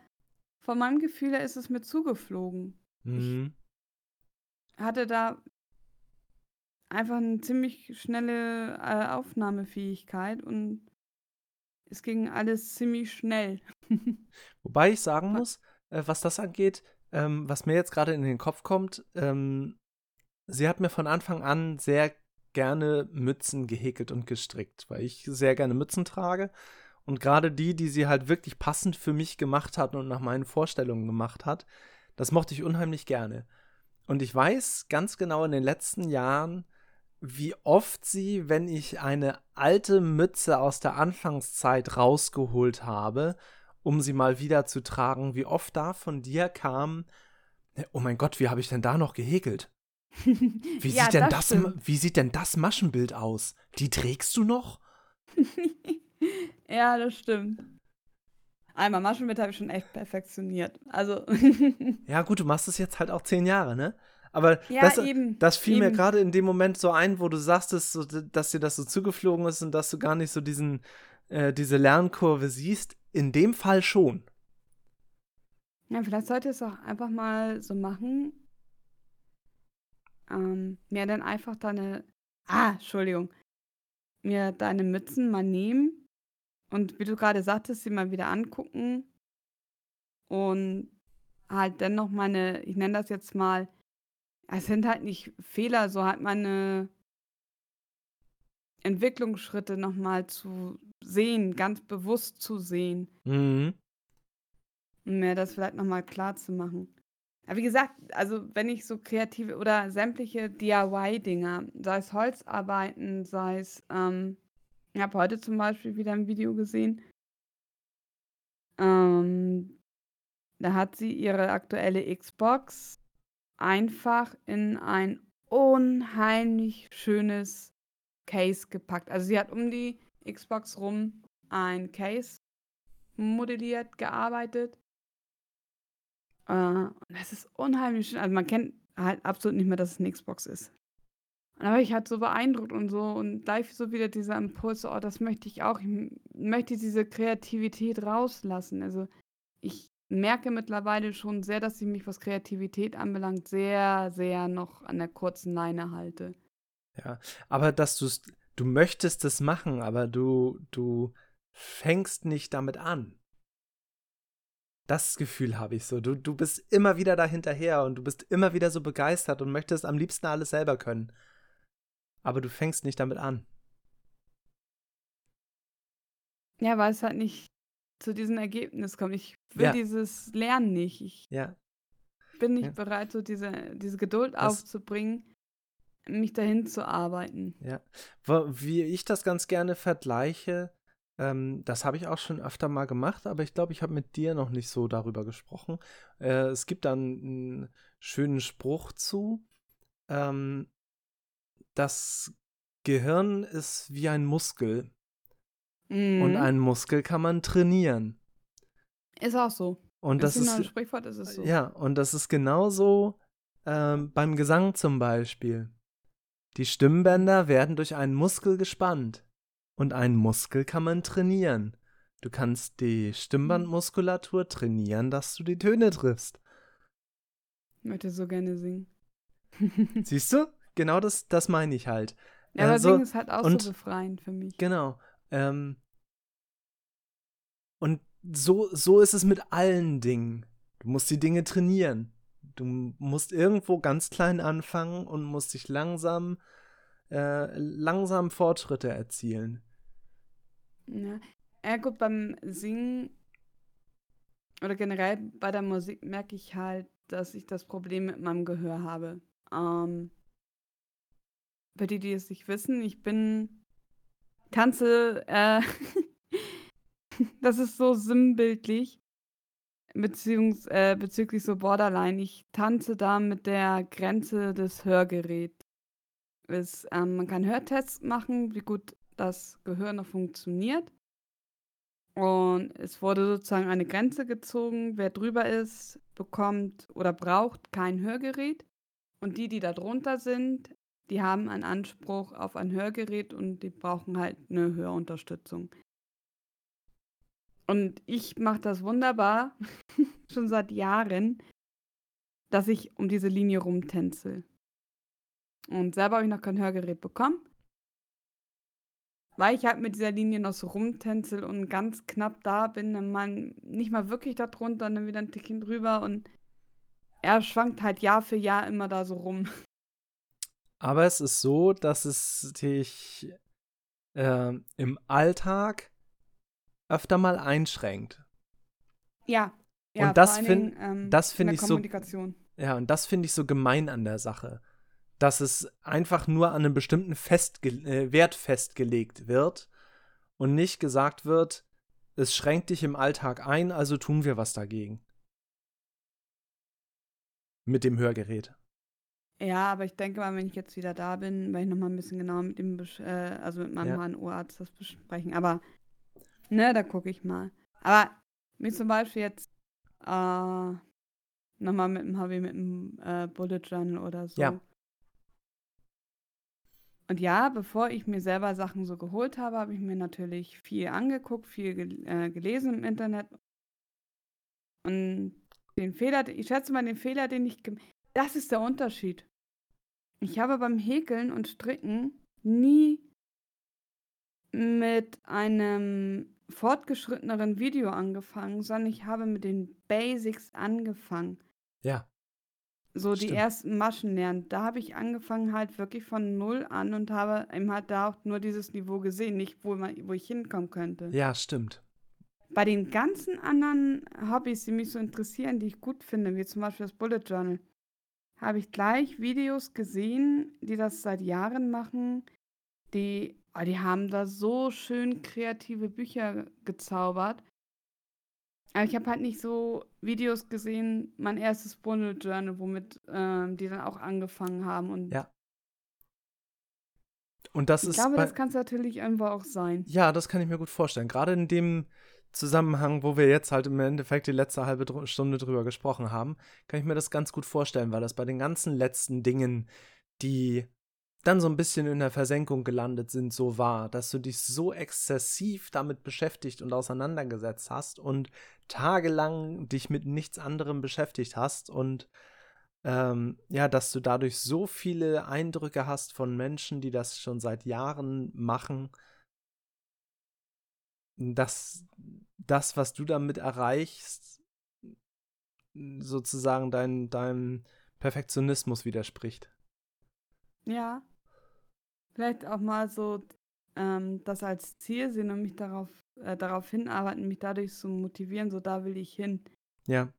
S2: von meinem Gefühl her ist es mir zugeflogen.
S1: Mhm.
S2: Hatte da einfach eine ziemlich schnelle äh, Aufnahmefähigkeit und es ging alles ziemlich schnell.
S1: Wobei ich sagen muss, äh, was das angeht, ähm, was mir jetzt gerade in den Kopf kommt, ähm, sie hat mir von Anfang an sehr gerne Mützen gehäkelt und gestrickt, weil ich sehr gerne Mützen trage. Und gerade die, die sie halt wirklich passend für mich gemacht hat und nach meinen Vorstellungen gemacht hat, das mochte ich unheimlich gerne. Und ich weiß ganz genau in den letzten Jahren, wie oft sie, wenn ich eine alte Mütze aus der Anfangszeit rausgeholt habe, um sie mal wieder zu tragen, wie oft da von dir kam, oh mein Gott, wie habe ich denn da noch gehäkelt? Wie,
S2: Ja,
S1: sieht denn das,
S2: stimmt.
S1: wie sieht denn das Maschenbild aus? Die trägst du noch?
S2: Ja, das stimmt. Einmal Maschenbild habe ich schon echt perfektioniert. Also,
S1: Ja, gut, du machst es jetzt halt auch zehn Jahre, ne? Aber
S2: ja,
S1: das,
S2: eben.
S1: das fiel mir
S2: eben.
S1: gerade in dem Moment so ein, wo du sagtest, so, dass dir das so zugeflogen ist und dass du gar nicht so diesen, äh, diese Lernkurve siehst. In dem Fall schon.
S2: Ja, vielleicht sollte ich es auch einfach mal so machen. Ähm, mir dann einfach deine. Ah, Entschuldigung. Mir deine Mützen mal nehmen und wie du gerade sagtest, sie mal wieder angucken und halt dann noch meine, ich nenne das jetzt mal, es sind halt nicht Fehler, so halt meine Entwicklungsschritte nochmal zu sehen, ganz bewusst zu sehen.
S1: Mhm.
S2: um mir das vielleicht nochmal klar zu machen. Aber wie gesagt, also wenn ich so kreative oder sämtliche DIY-Dinger, sei es Holzarbeiten, sei es, ähm, ich habe heute zum Beispiel wieder ein Video gesehen, ähm, da hat sie ihre aktuelle Xbox einfach in ein unheimlich schönes Case gepackt. Also sie hat um die Xbox rum ein Case modelliert, gearbeitet. Äh, das ist unheimlich schön. Also man kennt halt absolut nicht mehr, dass es eine Xbox ist. War ich halt so beeindruckt und so und gleich so wieder dieser Impuls, oh, das möchte ich auch. Ich möchte diese Kreativität rauslassen. Also ich merke mittlerweile schon sehr, dass ich mich, was Kreativität anbelangt, sehr, sehr noch an der kurzen Leine halte.
S1: Ja, aber dass du du möchtest es machen, aber du du fängst nicht damit an. Das Gefühl habe ich so. Du, du bist immer wieder da hinterher und du bist immer wieder so begeistert und möchtest am liebsten alles selber können. Aber du fängst nicht damit an.
S2: Ja, weil es halt nicht zu diesem Ergebnis kommt. Ich will
S1: Ja.
S2: dieses Lernen nicht. Ich
S1: Ja,
S2: bin nicht
S1: Ja.
S2: bereit, so diese, diese Geduld
S1: Das-
S2: aufzubringen, mich dahin zu arbeiten.
S1: ja. Wie ich das ganz gerne vergleiche, ähm, das habe ich auch schon öfter mal gemacht, aber ich glaube, ich habe mit dir noch nicht so darüber gesprochen. Äh, es gibt dann einen schönen Spruch zu. Ähm, das Gehirn ist wie ein Muskel und
S2: Mhm.
S1: einen Muskel kann man trainieren.
S2: Ist auch so.
S1: Und das ist,
S2: ein Sprichwort ist es so.
S1: ja, und das ist genauso ähm, beim Gesang zum Beispiel. Die Stimmbänder werden durch einen Muskel gespannt. Und einen Muskel kann man trainieren. Du kannst die Stimmbandmuskulatur trainieren, dass du die Töne triffst.
S2: Ich möchte so gerne singen.
S1: Siehst du? Genau das, das meine ich halt.
S2: Ja, aber
S1: Also,
S2: Singen ist halt auch
S1: und-
S2: so befreiend für mich.
S1: Genau. Ähm, und so, so ist es mit allen Dingen. Du musst die Dinge trainieren. Du musst irgendwo ganz klein anfangen und musst dich langsam, äh, langsam Fortschritte erzielen.
S2: Ja. ja, gut, beim Singen oder generell bei der Musik merke ich halt, dass ich das Problem mit meinem Gehör habe. Ähm, für die, die es nicht wissen, ich bin tanze, äh, das ist so sinnbildlich, beziehungs äh, bezüglich so Borderline. Ich tanze da mit der Grenze des Hörgeräts. Ähm, man kann Hörtests machen, wie gut das Gehör noch funktioniert. Und es wurde sozusagen eine Grenze gezogen. Wer drüber ist, bekommt oder braucht kein Hörgerät. Und die, die da drunter sind, die haben einen Anspruch auf ein Hörgerät und die brauchen halt eine Hörunterstützung. Und ich mache das wunderbar, schon seit Jahren, dass ich um diese Linie rumtänzel. Und selber habe ich noch kein Hörgerät bekommen. Weil ich halt mit dieser Linie noch so rumtänzel und ganz knapp da bin, dann mal nicht mal wirklich da drunter dann wieder ein Tickchen drüber und er schwankt halt Jahr für Jahr immer da so rum.
S1: Aber es ist so, dass es dich ähm, im Alltag öfter mal einschränkt.
S2: Ja.
S1: Und
S2: ja,
S1: das
S2: vor allen
S1: find-
S2: Dingen, ähm,
S1: das
S2: in
S1: find ich so-. Ja, und das finde ich so gemein an der Sache. Dass es einfach nur an einem bestimmten festge äh, Wert festgelegt wird und nicht gesagt wird, es schränkt dich im Alltag ein, also tun wir was dagegen. Mit dem Hörgerät.
S2: Ja, aber ich denke mal, wenn ich jetzt wieder da bin, werde ich nochmal ein bisschen genauer mit dem, besch- äh, also mit meinem
S1: Ja.
S2: HNO-Arzt das besprechen. Aber, ne, da gucke ich mal. Aber mir zum Beispiel jetzt äh, nochmal mit dem HW, mit dem äh, Bullet Journal oder so.
S1: Ja.
S2: Und ja, bevor ich mir selber Sachen so geholt habe, habe ich mir natürlich viel angeguckt, viel gel äh, gelesen im Internet. Und den Fehler, ich schätze mal, den Fehler, den ich das ist der Unterschied. Ich habe beim Häkeln und Stricken nie mit einem fortgeschritteneren Video angefangen, sondern ich habe mit den Basics angefangen.
S1: Ja.
S2: So die
S1: Stimmt.
S2: ersten Maschen lernen. Da habe ich angefangen halt wirklich von null an und habe eben halt da auch nur dieses Niveau gesehen, nicht wo, man, wo ich hinkommen könnte.
S1: Ja, stimmt.
S2: Bei den ganzen anderen Hobbys, die mich so interessieren, die ich gut finde, wie zum Beispiel das Bullet Journal, habe ich gleich Videos gesehen, die das seit Jahren machen. Die, oh, die haben da so schön kreative Bücher gezaubert. Aber ich habe halt nicht so Videos gesehen, mein erstes Bullet Journal, womit ähm, die dann auch angefangen haben. Und
S1: Ja, Und das
S2: ich
S1: ist
S2: glaube,
S1: bei,
S2: das kann es natürlich irgendwo auch sein.
S1: Ja, das kann ich mir gut vorstellen. Gerade in dem Zusammenhang, wo wir jetzt halt im Endeffekt die letzte halbe Stunde drüber gesprochen haben, kann ich mir das ganz gut vorstellen, weil das bei den ganzen letzten Dingen, die dann so ein bisschen in der Versenkung gelandet sind, so war, dass du dich so exzessiv damit beschäftigt und auseinandergesetzt hast und tagelang dich mit nichts anderem beschäftigt hast und ähm, ja, dass du dadurch so viele Eindrücke hast von Menschen, die das schon seit Jahren machen, dass das, was du damit erreichst, sozusagen dein, deinem Perfektionismus widerspricht.
S2: Ja. Vielleicht auch mal so ähm, das als Ziel sehen und mich darauf, äh, darauf hinarbeiten, mich dadurch zu motivieren, so da will ich hin.
S1: Ja,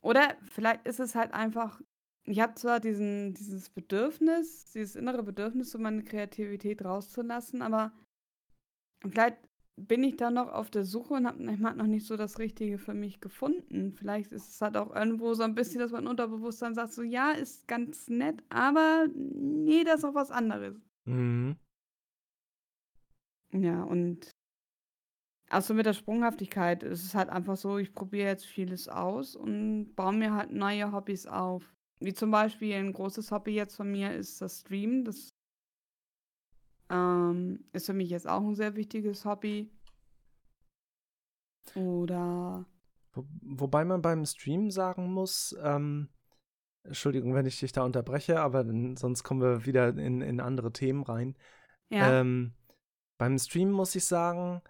S2: Oder vielleicht ist es halt einfach, ich habe zwar diesen, dieses Bedürfnis, dieses innere Bedürfnis, so meine Kreativität rauszulassen, aber vielleicht bin ich da noch auf der Suche und habe manchmal noch nicht so das Richtige für mich gefunden. Vielleicht ist es halt auch irgendwo so ein bisschen, dass mein Unterbewusstsein sagt, so ja, ist ganz nett, aber nee, das ist noch was anderes.
S1: mhm.
S2: Ja, und Also mit der Sprunghaftigkeit ist es halt einfach so, ich probiere jetzt vieles aus und baue mir halt neue Hobbys auf. Wie zum Beispiel ein großes Hobby jetzt von mir ist das Streamen. Das ähm, ist für mich jetzt auch ein sehr wichtiges Hobby. Oder.
S1: Wo, wobei man beim Streamen sagen muss, ähm, Entschuldigung, wenn ich dich da unterbreche, aber dann, sonst kommen wir wieder in, in andere Themen rein. Ja. Ähm, beim Streamen muss ich sagen,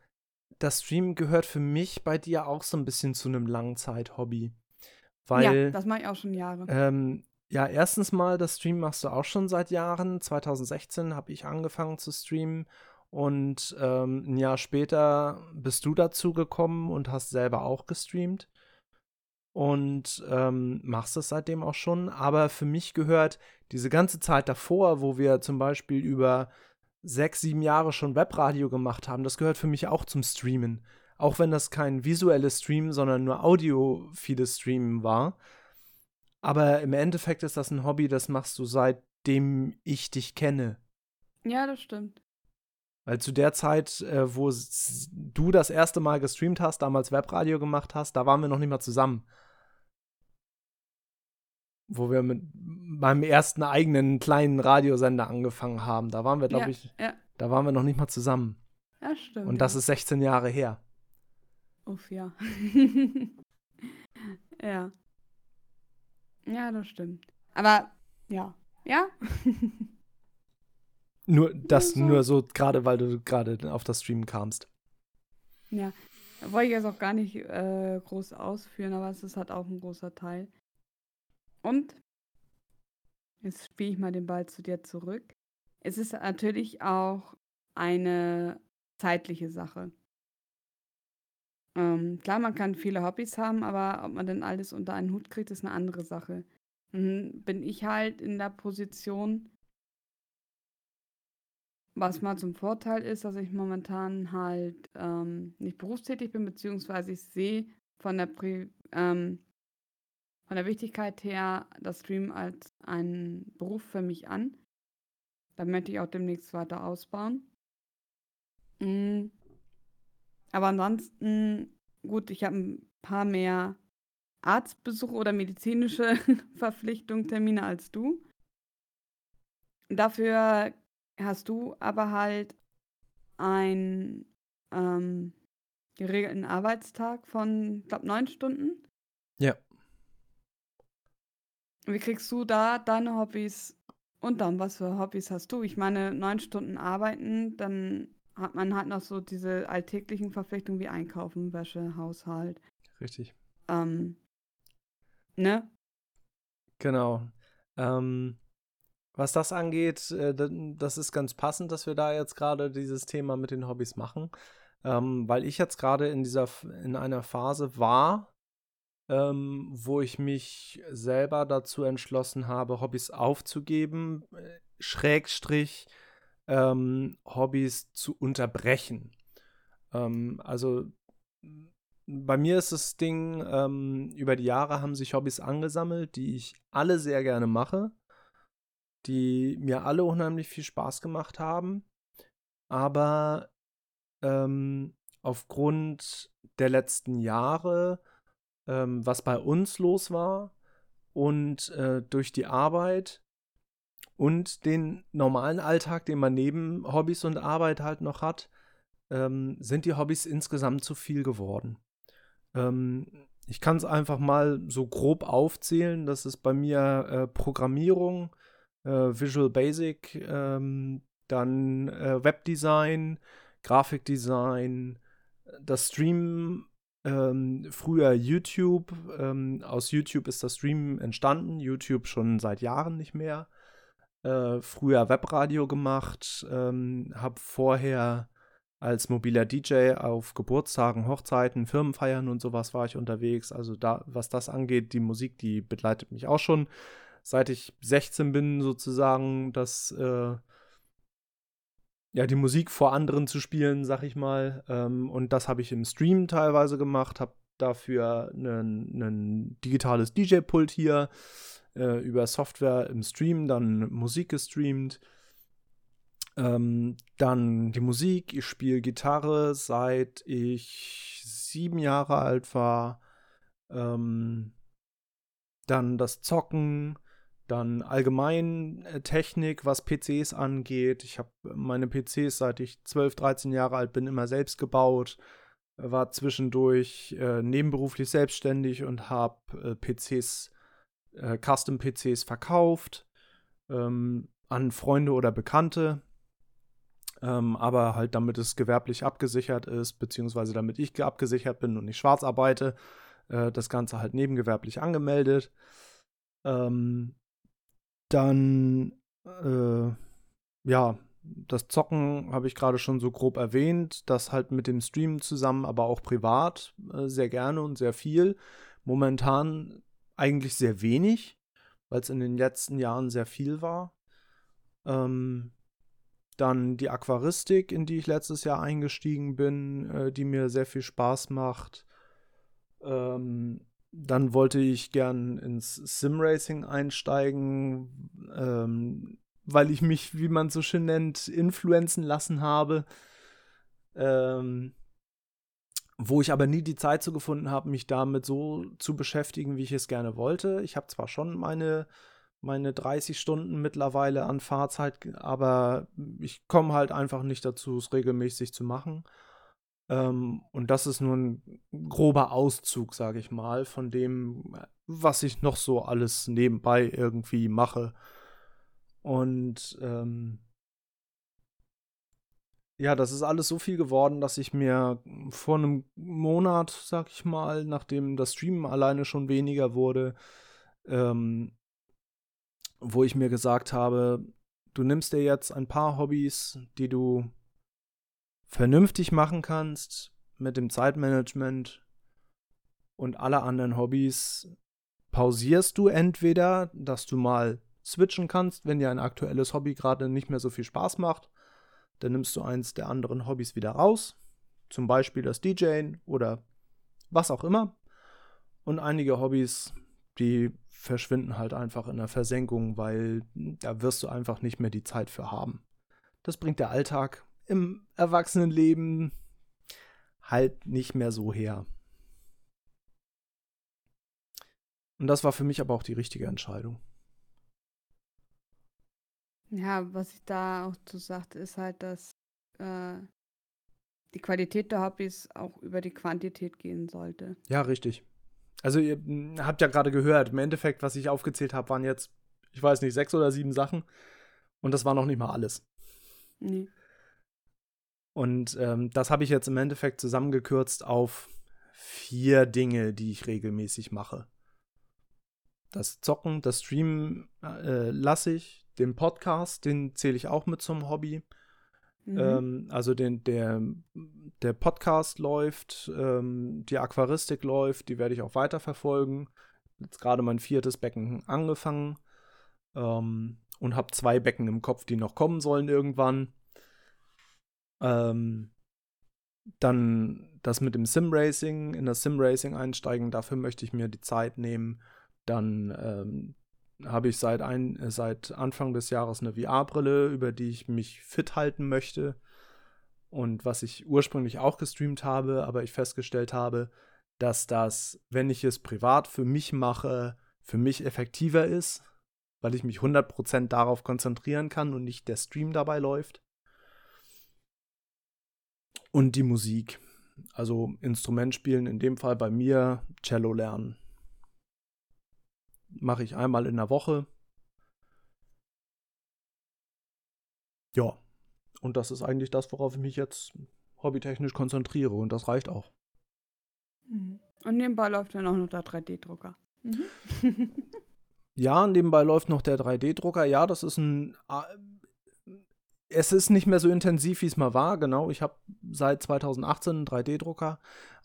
S1: das Streamen gehört für mich bei dir auch so ein bisschen zu einem Langzeit-Hobby. Weil, ja,
S2: das mache ich auch schon Jahre.
S1: Ähm, ja, erstens mal, das Stream machst du auch schon seit Jahren. 2016 habe ich angefangen zu streamen und ähm, ein Jahr später bist du dazu gekommen und hast selber auch gestreamt und ähm, machst es seitdem auch schon. Aber für mich gehört diese ganze Zeit davor, wo wir zum Beispiel über sechs, sieben Jahre schon Webradio gemacht haben, das gehört für mich auch zum Streamen. Auch wenn das kein visuelles Stream, sondern nur audiophiles Streamen war. Aber im Endeffekt ist das ein Hobby, das machst du seitdem ich dich kenne.
S2: Ja, das stimmt.
S1: Weil zu der Zeit, äh, wo du das erste Mal gestreamt hast, damals Webradio gemacht hast, da waren wir noch nicht mal zusammen wo wir mit meinem ersten eigenen kleinen Radiosender angefangen haben. Da waren wir, glaube ja, ich, ja. da waren wir noch nicht mal zusammen.
S2: Ja, stimmt.
S1: Und das ja. ist 16 Jahre her.
S2: Uff, ja. ja. Ja, das stimmt. Aber ja. Ja.
S1: nur das, so. nur so, gerade weil du gerade auf das Stream kamst.
S2: Ja. Wollte ich jetzt auch gar nicht äh, groß ausführen, aber es ist halt auch ein großer Teil. Und jetzt spiele ich mal den Ball zu dir zurück. Es ist natürlich auch eine zeitliche Sache. Ähm, klar, man kann viele Hobbys haben, aber ob man denn alles unter einen Hut kriegt, ist eine andere Sache. Und bin ich halt in der Position, was mal zum Vorteil ist, dass ich momentan halt ähm, nicht berufstätig bin, beziehungsweise ich sehe von der Pri ähm, von der Wichtigkeit her das Stream als einen Beruf für mich an. Da möchte ich auch demnächst weiter ausbauen. Mhm. Aber ansonsten, gut, ich habe ein paar mehr Arztbesuche oder medizinische Verpflichtungen, Termine als du. Dafür hast du aber halt einen ähm, geregelten Arbeitstag von, ich glaube, neun Stunden.
S1: Ja.
S2: Wie kriegst du da deine Hobbys unter? Was für Hobbys hast du? Ich meine, neun Stunden arbeiten, dann hat man halt noch so diese alltäglichen Verpflichtungen wie Einkaufen, Wäsche, Haushalt.
S1: Richtig.
S2: Ähm, ne?
S1: Genau. Ähm, was das angeht, äh, das ist ganz passend, dass wir da jetzt gerade dieses Thema mit den Hobbys machen, ähm, weil ich jetzt gerade in dieser in einer Phase war, ähm, wo ich mich selber dazu entschlossen habe, Hobbys aufzugeben, äh, Schrägstrich ähm, Hobbys zu unterbrechen. Ähm, also bei mir ist das Ding, ähm, über die Jahre haben sich Hobbys angesammelt, die ich alle sehr gerne mache, die mir alle unheimlich viel Spaß gemacht haben, aber ähm, aufgrund der letzten Jahre ähm, was bei uns los war und äh, durch die Arbeit und den normalen Alltag, den man neben Hobbys und Arbeit halt noch hat, ähm, sind die Hobbys insgesamt zu viel geworden. Ähm, ich kann es einfach mal so grob aufzählen. Das ist bei mir äh, Programmierung, äh, Visual Basic, ähm, dann äh, Webdesign, Grafikdesign, das Streamen ähm, früher YouTube. Ähm, aus YouTube ist das Stream entstanden. YouTube schon seit Jahren nicht mehr. Äh, früher Webradio gemacht. Ähm, habe vorher als mobiler DJ auf Geburtstagen, Hochzeiten, Firmenfeiern und sowas war ich unterwegs. Also da, was das angeht, die Musik, die begleitet mich auch schon seit ich 16 bin sozusagen. Das äh, ja, die Musik vor anderen zu spielen, sag ich mal. Ähm, und das habe ich im Stream teilweise gemacht, habe dafür ein digitales DJ-Pult hier äh, über Software im Stream, dann Musik gestreamt. Ähm, dann die Musik. Ich spiele Gitarre seit ich sieben Jahre alt war. Ähm, dann das Zocken. Dann allgemein äh, Technik, was PCs angeht. Ich habe meine PCs, seit ich 12, 13 Jahre alt bin, immer selbst gebaut. War zwischendurch äh, nebenberuflich selbstständig und habe äh, PCs, äh, Custom-PCs verkauft ähm, an Freunde oder Bekannte. Ähm, aber halt damit es gewerblich abgesichert ist, beziehungsweise damit ich abgesichert bin und nicht schwarz arbeite, äh, das Ganze halt nebengewerblich angemeldet. Ähm, dann, äh, ja, das Zocken habe ich gerade schon so grob erwähnt, das halt mit dem Stream zusammen, aber auch privat äh, sehr gerne und sehr viel. Momentan eigentlich sehr wenig, weil es in den letzten Jahren sehr viel war. Ähm, dann die Aquaristik, in die ich letztes Jahr eingestiegen bin, äh, die mir sehr viel Spaß macht. Ähm, dann wollte ich gern ins Simracing einsteigen, ähm, weil ich mich, wie man so schön nennt, influenzen lassen habe. Ähm, wo ich aber nie die Zeit so gefunden habe, mich damit so zu beschäftigen, wie ich es gerne wollte. Ich habe zwar schon meine, meine 30 Stunden mittlerweile an Fahrzeit, aber ich komme halt einfach nicht dazu, es regelmäßig zu machen. Ähm, und das ist nur ein grober Auszug, sage ich mal, von dem, was ich noch so alles nebenbei irgendwie mache. Und ähm, ja, das ist alles so viel geworden, dass ich mir vor einem Monat, sag ich mal, nachdem das Streamen alleine schon weniger wurde, ähm, wo ich mir gesagt habe, du nimmst dir jetzt ein paar Hobbys, die du vernünftig machen kannst mit dem Zeitmanagement und alle anderen Hobbys pausierst du entweder, dass du mal switchen kannst, wenn dir ein aktuelles Hobby gerade nicht mehr so viel Spaß macht, dann nimmst du eins der anderen Hobbys wieder raus, zum Beispiel das DJing oder was auch immer. Und einige Hobbys, die verschwinden halt einfach in der Versenkung, weil da wirst du einfach nicht mehr die Zeit für haben. Das bringt der Alltag im Erwachsenenleben halt nicht mehr so her. Und das war für mich aber auch die richtige Entscheidung.
S2: Ja, was ich da auch zu sagte, ist halt, dass äh, die Qualität der Hobbys auch über die Quantität gehen sollte.
S1: Ja, richtig. Also ihr habt ja gerade gehört, im Endeffekt, was ich aufgezählt habe, waren jetzt, ich weiß nicht, sechs oder sieben Sachen. Und das war noch nicht mal alles. Nee. Und ähm, das habe ich jetzt im Endeffekt zusammengekürzt auf vier Dinge, die ich regelmäßig mache. Das Zocken, das Streamen äh, lasse ich. Den Podcast, den zähle ich auch mit zum Hobby. Mhm. Ähm, also den, der, der Podcast läuft, ähm, die Aquaristik läuft, die werde ich auch weiterverfolgen. Jetzt gerade mein viertes Becken angefangen ähm, und habe zwei Becken im Kopf, die noch kommen sollen irgendwann. Ähm, dann das mit dem Sim-Racing, in das Sim-Racing einsteigen, dafür möchte ich mir die Zeit nehmen. Dann ähm, habe ich seit, ein, äh, seit Anfang des Jahres eine VR-Brille, über die ich mich fit halten möchte. Und was ich ursprünglich auch gestreamt habe, aber ich festgestellt habe, dass das, wenn ich es privat für mich mache, für mich effektiver ist, weil ich mich 100% darauf konzentrieren kann und nicht der Stream dabei läuft. Und die Musik. Also Instrument spielen, in dem Fall bei mir Cello lernen. Mache ich einmal in der Woche. Ja. Und das ist eigentlich das, worauf ich mich jetzt hobbytechnisch konzentriere. Und das reicht auch.
S2: Mhm. Und nebenbei läuft dann auch noch der 3D-Drucker. Mhm.
S1: ja, nebenbei läuft noch der 3D-Drucker. Ja, das ist ein es ist nicht mehr so intensiv, wie es mal war. Genau, ich habe seit 2018 einen 3D-Drucker,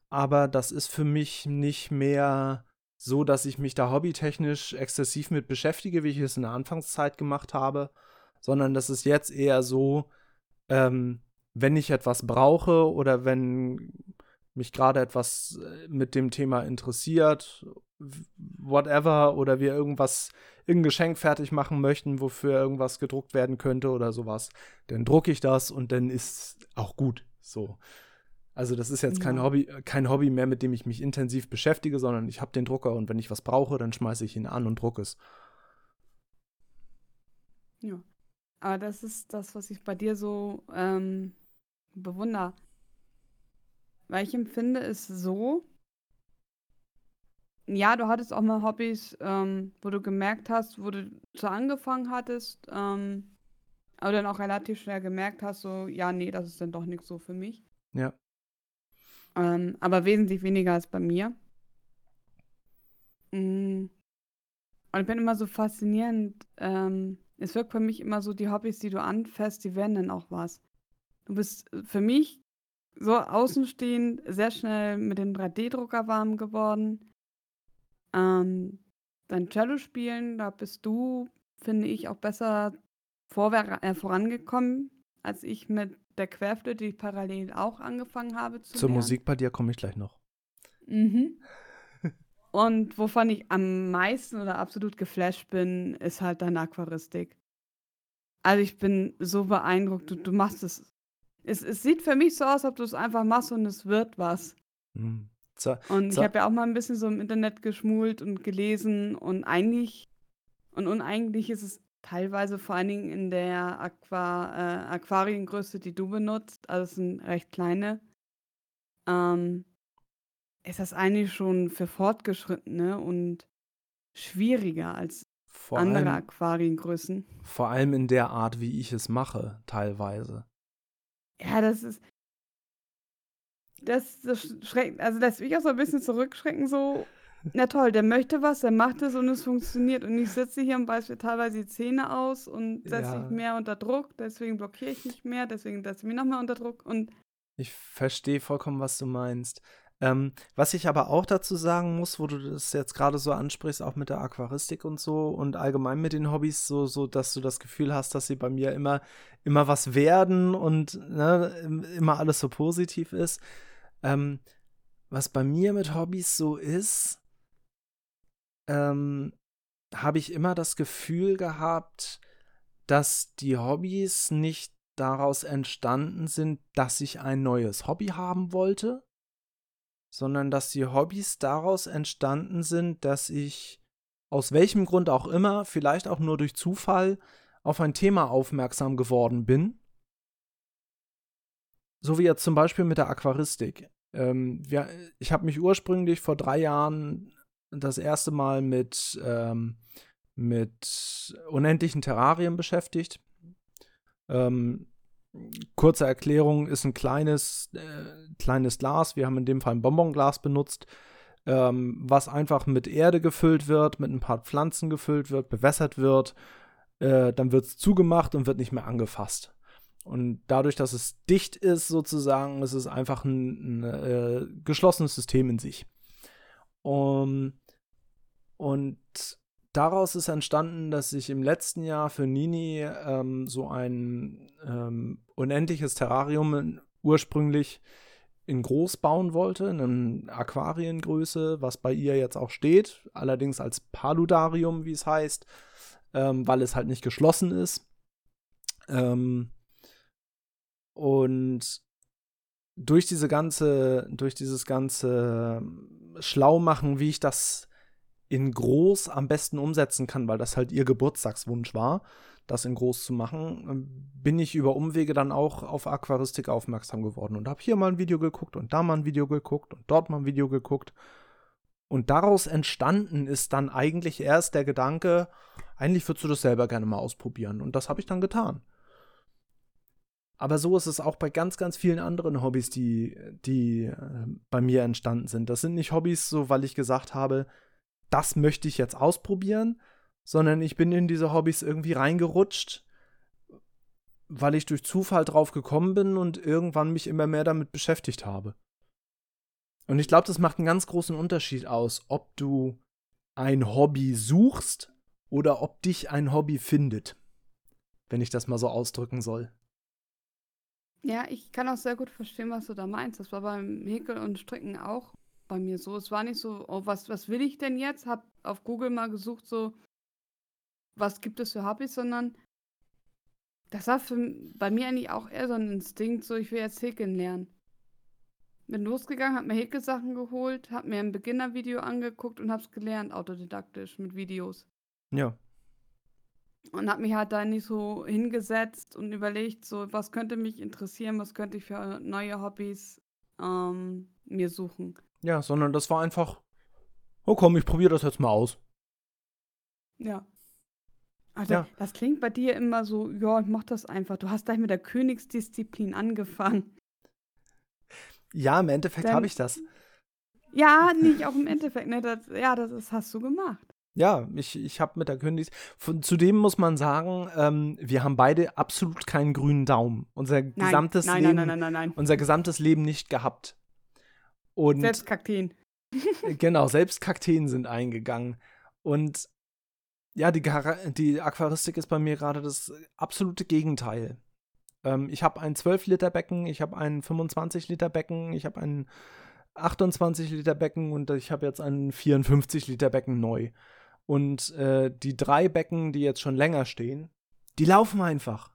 S1: aber das ist für mich nicht mehr so, dass ich mich da hobbytechnisch exzessiv mit beschäftige, wie ich es in der Anfangszeit gemacht habe, sondern das ist jetzt eher so, ähm, wenn ich etwas brauche oder wenn mich gerade etwas äh, mit dem Thema interessiert, whatever, oder wir irgendwas irgendein Geschenk fertig machen möchten, wofür irgendwas gedruckt werden könnte oder sowas, dann drucke ich das und dann ist auch gut. So. Also das ist jetzt kein Hobby, kein Hobby mehr, mit dem ich mich intensiv beschäftige, sondern ich habe den Drucker und wenn ich was brauche, dann schmeiße ich ihn an und drucke es.
S2: Ja. Aber das ist das, was ich bei dir so ähm, bewundere. Weil ich empfinde es so, ja, du hattest auch mal Hobbys, ähm, wo du gemerkt hast, wo du so angefangen hattest, ähm, aber dann auch relativ schnell gemerkt hast, so, ja, nee, das ist dann doch nichts so für mich.
S1: Ja.
S2: Ähm, aber wesentlich weniger als bei mir. Mm. Und ich bin immer so faszinierend. Ähm, es wirkt für mich immer so, die Hobbys, die du anfährst, die werden dann auch was. Du bist für mich so außenstehend sehr schnell mit dem 3D-Drucker warm geworden. Ähm, dein Cello spielen, da bist du, finde ich, auch besser äh, vorangekommen, als ich mit der Querflöte, die ich parallel auch angefangen habe
S1: zu Zur lernen. Musik bei dir komme ich gleich noch.
S2: Mhm. Und wovon ich am meisten oder absolut geflasht bin, ist halt deine Aquaristik. Also ich bin so beeindruckt, du, du machst es. es. Es sieht für mich so aus, ob du es einfach machst und es wird was. Mhm. So, und ich habe ja auch mal ein bisschen so im Internet geschmult und gelesen und eigentlich und uneigentlich ist es teilweise vor allen Dingen in der Aqua, äh, Aquariengröße, die du benutzt, also es sind recht kleine, ähm, ist das eigentlich schon für Fortgeschrittene und schwieriger als vor andere allem, Aquariengrößen.
S1: Vor allem in der Art, wie ich es mache, teilweise.
S2: Ja, das ist. Das, das schreckt, also lässt mich auch so ein bisschen zurückschrecken, so, na toll, der möchte was, der macht es und es funktioniert. Und ich sitze hier und beiße mir teilweise die Zähne aus und setze ja. mich mehr unter Druck, deswegen blockiere ich nicht mehr, deswegen setze ich mich noch mehr unter Druck und.
S1: Ich verstehe vollkommen, was du meinst. Ähm, was ich aber auch dazu sagen muss, wo du das jetzt gerade so ansprichst, auch mit der Aquaristik und so und allgemein mit den Hobbys, so, so dass du das Gefühl hast, dass sie bei mir immer, immer was werden und ne, immer alles so positiv ist. Ähm, was bei mir mit Hobbys so ist, ähm, habe ich immer das Gefühl gehabt, dass die Hobbys nicht daraus entstanden sind, dass ich ein neues Hobby haben wollte, sondern dass die Hobbys daraus entstanden sind, dass ich aus welchem Grund auch immer, vielleicht auch nur durch Zufall, auf ein Thema aufmerksam geworden bin. So wie jetzt zum Beispiel mit der Aquaristik. Ähm, wir, ich habe mich ursprünglich vor drei Jahren das erste Mal mit, ähm, mit unendlichen Terrarien beschäftigt. Ähm, kurze Erklärung, ist ein kleines, äh, kleines Glas. Wir haben in dem Fall ein Bonbonglas benutzt, ähm, was einfach mit Erde gefüllt wird, mit ein paar Pflanzen gefüllt wird, bewässert wird. Äh, dann wird es zugemacht und wird nicht mehr angefasst. Und dadurch, dass es dicht ist, sozusagen, ist es einfach ein, ein äh, geschlossenes System in sich. Um, und daraus ist entstanden, dass ich im letzten Jahr für Nini ähm, so ein ähm, unendliches Terrarium ursprünglich in groß bauen wollte, in einer Aquariengröße, was bei ihr jetzt auch steht, allerdings als Paludarium, wie es heißt, ähm, weil es halt nicht geschlossen ist. Ähm, und durch diese ganze, durch dieses ganze Schlaumachen, wie ich das in groß am besten umsetzen kann, weil das halt ihr Geburtstagswunsch war, das in groß zu machen, ähm, bin ich über Umwege dann auch auf Aquaristik aufmerksam geworden und habe hier mal ein Video geguckt und da mal ein Video geguckt und dort mal ein Video geguckt. Und daraus entstanden ist dann eigentlich erst der Gedanke, eigentlich würdest du das selber gerne mal ausprobieren. Und das habe ich dann getan. Aber so ist es auch bei ganz, ganz vielen anderen Hobbys, die, die äh, bei mir entstanden sind. Das sind nicht Hobbys, so weil ich gesagt habe, das möchte ich jetzt ausprobieren, sondern ich bin in diese Hobbys irgendwie reingerutscht, weil ich durch Zufall drauf gekommen bin und irgendwann mich immer mehr damit beschäftigt habe. Und ich glaube, das macht einen ganz großen Unterschied aus, ob du ein Hobby suchst oder ob dich ein Hobby findet, wenn ich das mal so ausdrücken soll.
S2: Ja, ich kann auch sehr gut verstehen, was du da meinst. Das war beim Häkeln und Stricken auch bei mir so. Es war nicht so, oh, was, was will ich denn jetzt? Hab auf Google mal gesucht, so, was gibt es für Hobbys, sondern das war für, bei mir eigentlich auch eher so ein Instinkt, so ich will jetzt Häkeln lernen. Bin losgegangen, hab mir Häkelsachen geholt, hab mir ein Beginnervideo angeguckt und hab's gelernt, autodidaktisch, mit Videos.
S1: Ja.
S2: Und hab mich halt da nicht so hingesetzt und überlegt, so, was könnte mich interessieren, was könnte ich für neue Hobbys ähm, mir suchen.
S1: Ja, sondern das war einfach, oh komm, ich probiere das jetzt mal aus.
S2: Ja. Also,
S1: Ja.
S2: das klingt bei dir immer so, ja, ich mach das einfach. Du hast gleich mit der Königsdisziplin angefangen.
S1: Ja, im Endeffekt habe ich das.
S2: Ja, nicht auch im Endeffekt, ne? Das, ja, das, das hast du gemacht.
S1: Ja, ich, ich habe mit der Königs. Von, zudem muss man sagen, ähm, wir haben beide absolut keinen grünen Daumen. Unser
S2: Nein,
S1: gesamtes
S2: nein,
S1: Leben,
S2: nein, nein, nein, nein, nein.
S1: unser gesamtes Leben nicht gehabt. Und
S2: Selbst Kakteen.
S1: genau, selbst Kakteen sind eingegangen. Und ja, die, die Aquaristik ist bei mir gerade das absolute Gegenteil. Ähm, ich habe ein 12-Liter-Becken, ich habe ein 25-Liter-Becken, ich habe ein 28-Liter-Becken und ich habe jetzt ein 54-Liter-Becken neu. Und äh, die drei Becken, die jetzt schon länger stehen, die laufen einfach.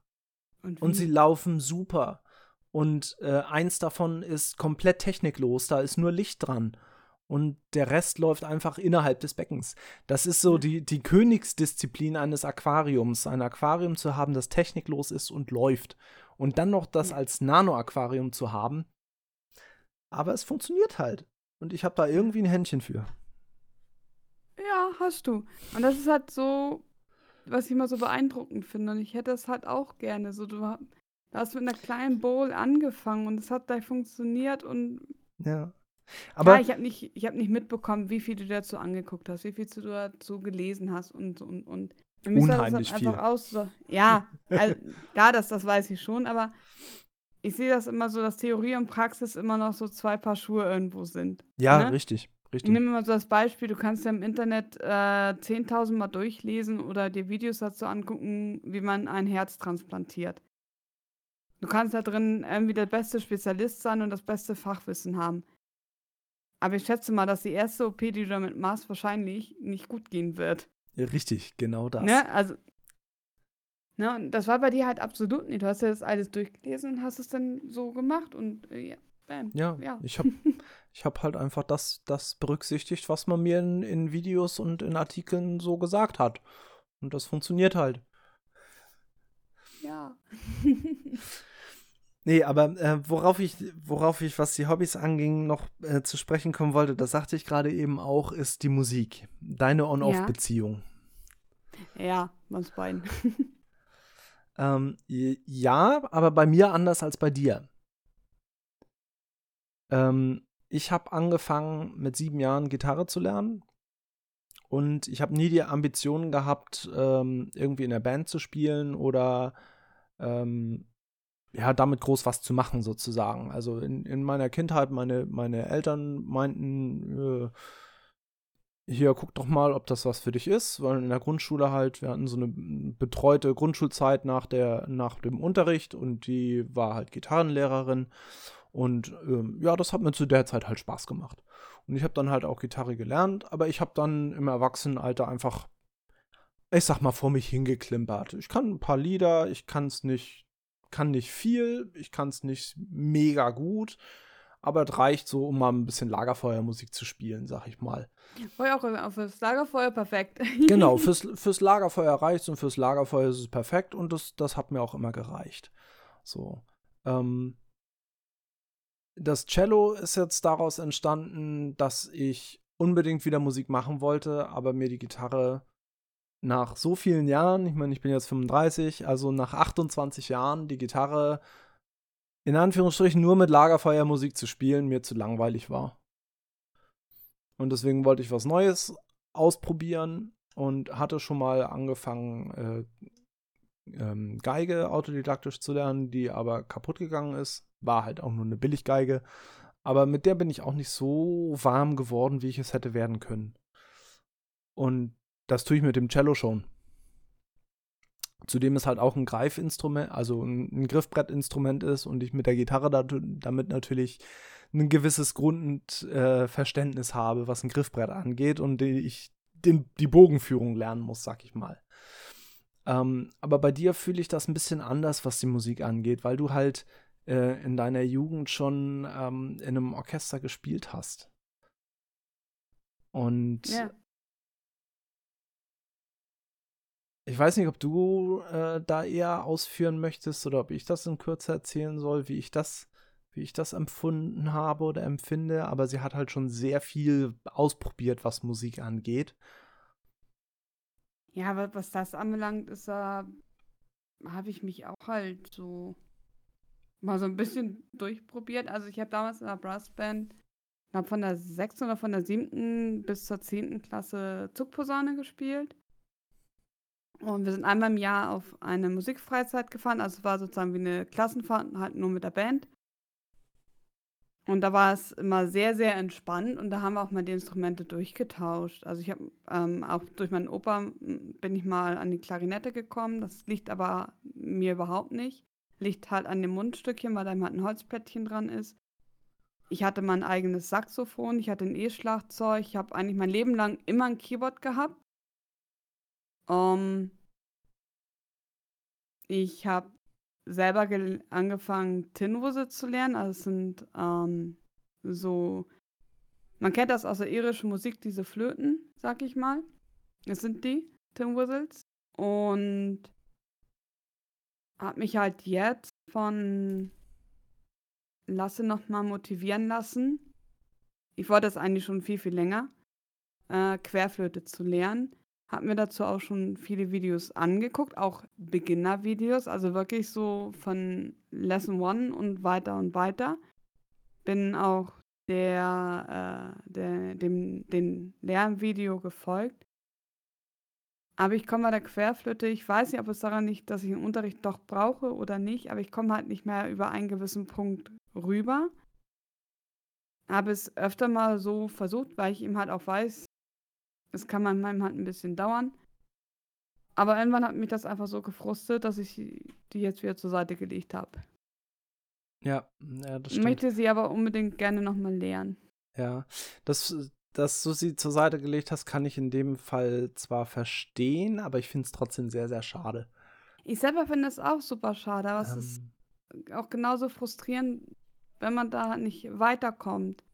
S1: Und
S2: wie?
S1: sie laufen super. Und äh, eins davon ist komplett techniklos, da ist nur Licht dran. Und der Rest läuft einfach innerhalb des Beckens. Das ist so die, die Königsdisziplin eines Aquariums. Ein Aquarium zu haben, das techniklos ist und läuft. Und dann noch das als Nano-Aquarium zu haben. Aber es funktioniert halt. Und ich habe da irgendwie ein Händchen für.
S2: Ja, hast du. Und das ist halt so, was ich immer so beeindruckend finde. Und ich hätte es halt auch gerne. So, du ha- du hast mit einer kleinen Bowl angefangen und es hat gleich funktioniert und
S1: Ja.
S2: Aber
S1: Aber
S2: ich habe nicht, ich hab nicht mitbekommen, wie viel du dazu angeguckt hast, wie viel du dazu gelesen hast und und und. Für mich sah das dann
S1: Unheimlich viel.
S2: einfach aus. So, ja, also, ja, das, das weiß ich schon, aber ich sehe das immer so, dass Theorie und Praxis immer noch so zwei Paar Schuhe irgendwo sind.
S1: ja,
S2: ne?
S1: richtig.
S2: Ich
S1: Richtig.
S2: nehme mal so das Beispiel, du kannst ja im Internet äh, 10.000 Mal durchlesen oder dir Videos dazu angucken, wie man ein Herz transplantiert. Du kannst da drin irgendwie der beste Spezialist sein und das beste Fachwissen haben. Aber ich schätze mal, dass die erste OP, die du damit machst, wahrscheinlich nicht gut gehen wird.
S1: Richtig, genau das.
S2: Ne? Also, ne, und das war bei dir halt absolut nicht. Du hast ja das alles durchgelesen und hast es dann so gemacht und äh, ja, bam.
S1: Ja,
S2: Ja.
S1: ich habe ich hab halt einfach das, das berücksichtigt, was man mir in, in Videos und in Artikeln so gesagt hat. Und das funktioniert halt.
S2: Ja.
S1: Nee, aber äh, worauf ich, worauf ich, was die Hobbys anging, noch äh, zu sprechen kommen wollte, das sagte ich gerade eben auch, ist die Musik. Deine On-Off-Beziehung.
S2: ja, uns beiden.
S1: Ähm, ja, aber bei mir anders als bei dir. Ähm, ich habe angefangen mit sieben Jahren Gitarre zu lernen. Und ich habe nie die Ambitionen gehabt, ähm, irgendwie in der Band zu spielen oder ähm, ja, damit groß was zu machen sozusagen. Also in, in meiner Kindheit, meine, meine Eltern meinten, äh, hier, guck doch mal, ob das was für dich ist, weil in der Grundschule halt, wir hatten so eine betreute Grundschulzeit nach, der, nach dem Unterricht und die war halt Gitarrenlehrerin und ähm, ja, das hat mir zu der Zeit halt Spaß gemacht. Und ich habe dann halt auch Gitarre gelernt, aber ich habe dann im Erwachsenenalter einfach, ich sag mal, vor mich hingeklimpert. Ich kann ein paar Lieder, ich kann es nicht, kann nicht viel, ich kann es nicht mega gut, aber es reicht so, um mal ein bisschen Lagerfeuermusik zu spielen, sag ich mal.
S2: Feuer auch auf das Lagerfeuer, perfekt.
S1: Genau, fürs, fürs Lagerfeuer reicht und fürs Lagerfeuer ist es perfekt und das, das hat mir auch immer gereicht. So. Ähm, das Cello ist jetzt daraus entstanden, dass ich unbedingt wieder Musik machen wollte, aber mir die Gitarre nach so vielen Jahren, ich meine, ich bin jetzt 35, also nach 28 Jahren die Gitarre in Anführungsstrichen nur mit Lagerfeuermusik zu spielen, mir zu langweilig war. Und deswegen wollte ich was Neues ausprobieren und hatte schon mal angefangen, äh, ähm, Geige autodidaktisch zu lernen, die aber kaputt gegangen ist. War halt auch nur eine Billiggeige. Aber mit der bin ich auch nicht so warm geworden, wie ich es hätte werden können. Und das tue ich mit dem Cello schon. Zudem es halt auch ein Greifinstrument, also ein, ein Griffbrettinstrument ist und ich mit der Gitarre da, damit natürlich ein gewisses Grundverständnis äh, habe, was ein Griffbrett angeht und die ich den, die Bogenführung lernen muss, sag ich mal. Ähm, aber bei dir fühle ich das ein bisschen anders, was die Musik angeht, weil du halt äh, in deiner Jugend schon ähm, in einem Orchester gespielt hast. Und
S2: Ja.
S1: ich weiß nicht, ob du äh, da eher ausführen möchtest oder ob ich das in Kürze erzählen soll, wie ich das, wie ich das empfunden habe oder empfinde. Aber sie hat halt schon sehr viel ausprobiert, was Musik angeht.
S2: Ja, wa- was das anbelangt, ist da, habe ich mich auch halt so mal so ein bisschen durchprobiert. Also ich habe damals in der Brassband, glaube von der sechsten oder von der siebten bis zur zehnten Klasse Zugposaune gespielt. Und wir sind einmal im Jahr auf eine Musikfreizeit gefahren. Also es war sozusagen wie eine Klassenfahrt, halt nur mit der Band. Und da war es immer sehr, sehr entspannt und da haben wir auch mal die Instrumente durchgetauscht. Also ich habe ähm, auch durch meinen Opa bin ich mal an die Klarinette gekommen. Das liegt aber mir überhaupt nicht. Liegt halt an dem Mundstückchen, weil da halt ein Holzplättchen dran ist. Ich hatte mein eigenes Saxophon, ich hatte ein E-Schlagzeug, ich habe eigentlich mein Leben lang immer ein Keyboard gehabt. Ähm, ich habe selber angefangen, Tinwusse zu lernen. Also es sind ähm, so, man kennt das aus der irischen Musik, diese Flöten, sag ich mal. Das sind die Tin Whistles. Und habe mich halt jetzt von Lasse nochmal motivieren lassen. Ich wollte das eigentlich schon viel, viel länger, äh, Querflöte zu lernen. Hab mir dazu auch schon viele Videos angeguckt, auch Beginner-Videos, also wirklich so von Lesson One und weiter und weiter. Bin auch der, äh, der, dem, dem Lernvideo gefolgt. Aber ich komme bei der Querflöte, ich weiß nicht, ob es daran liegt, dass ich einen Unterricht doch brauche oder nicht, aber ich komme halt nicht mehr über einen gewissen Punkt rüber. Habe es öfter mal so versucht, weil ich eben halt auch weiß, es kann manchmal halt ein bisschen dauern. Aber irgendwann hat mich das einfach so gefrustet, dass ich die jetzt wieder zur Seite gelegt habe.
S1: Ja, ja das
S2: Ich
S1: stimmt.
S2: möchte sie aber unbedingt gerne nochmal lernen.
S1: Ja, das, dass du sie zur Seite gelegt hast, kann ich in dem Fall zwar verstehen, aber ich finde es trotzdem sehr, sehr schade.
S2: Ich selber finde es auch super schade, aber es ist
S1: Ähm,
S2: auch genauso frustrierend, wenn man da nicht weiterkommt.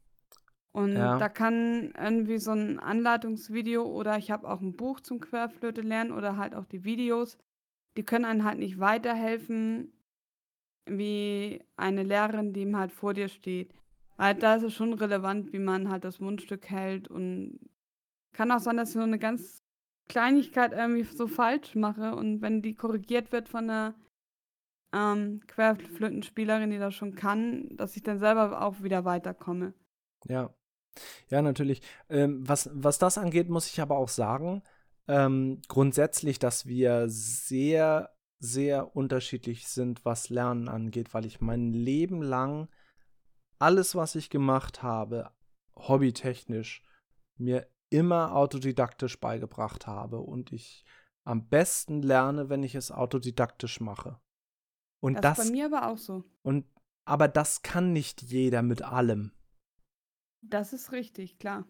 S2: Und
S1: Ja.
S2: da kann irgendwie so ein Anleitungsvideo oder ich habe auch ein Buch zum Querflöte lernen oder halt auch die Videos, die können einem halt nicht weiterhelfen wie eine Lehrerin, die ihm halt vor dir steht. Weil da ist es schon relevant, wie man halt das Mundstück hält und kann auch sein, dass ich so eine ganz Kleinigkeit irgendwie so falsch mache und wenn die korrigiert wird von einer ähm, Querflötenspielerin, die das schon kann, dass ich dann selber auch wieder weiterkomme.
S1: Ja. Ja, natürlich. Ähm, was, was das angeht, muss ich aber auch sagen, ähm, grundsätzlich, dass wir sehr, sehr unterschiedlich sind, was Lernen angeht, weil ich mein Leben lang alles, was ich gemacht habe, hobbytechnisch, mir immer autodidaktisch beigebracht habe und ich am besten lerne, wenn ich es autodidaktisch mache. Und
S2: Das,
S1: das,
S2: ist bei mir aber auch so.
S1: und aber das kann nicht jeder mit allem.
S2: Das ist richtig, klar.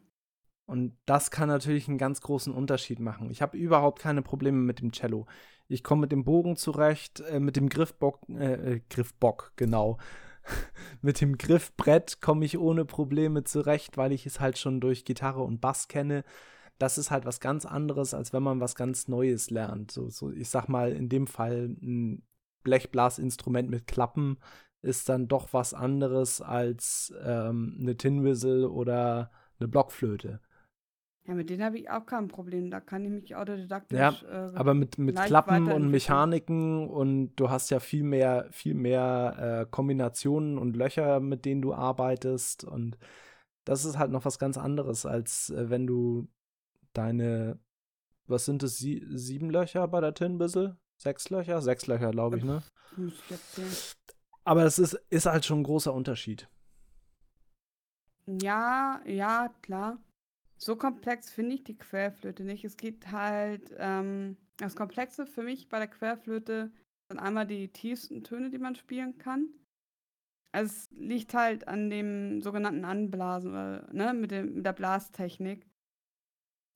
S1: Und das kann natürlich einen ganz großen Unterschied machen. Ich habe überhaupt keine Probleme mit dem Cello. Ich komme mit dem Bogen zurecht, äh, mit dem Griffbock, äh, äh, Griffbock, genau. mit dem Griffbrett komme ich ohne Probleme zurecht, weil ich es halt schon durch Gitarre und Bass kenne. Das ist halt was ganz anderes, als wenn man was ganz Neues lernt. So, so ich sag mal, in dem Fall ein Blechblasinstrument mit Klappen ist dann doch was anderes als ähm, eine Tin Whistle oder eine Blockflöte.
S2: Ja, mit denen habe ich auch kein Problem. Da kann ich mich autodidaktisch.
S1: Ja,
S2: äh,
S1: Aber mit, mit Klappen und. Mechaniken und du hast ja viel mehr, viel mehr äh, Kombinationen und Löcher, mit denen du arbeitest. Und das ist halt noch was ganz anderes, als äh, wenn du deine, was sind es, sie, sieben Löcher bei der Tin Whistle? Sechs Löcher? Sechs Löcher, glaube ich, ne? Aber es ist, ist halt schon ein großer Unterschied.
S2: Ja, ja, klar. So komplex finde ich die Querflöte nicht. Es gibt halt, ähm, das Komplexe für mich bei der Querflöte sind einmal die tiefsten Töne, die man spielen kann. Also es liegt halt an dem sogenannten Anblasen, oder, ne, mit, dem, mit der Blastechnik.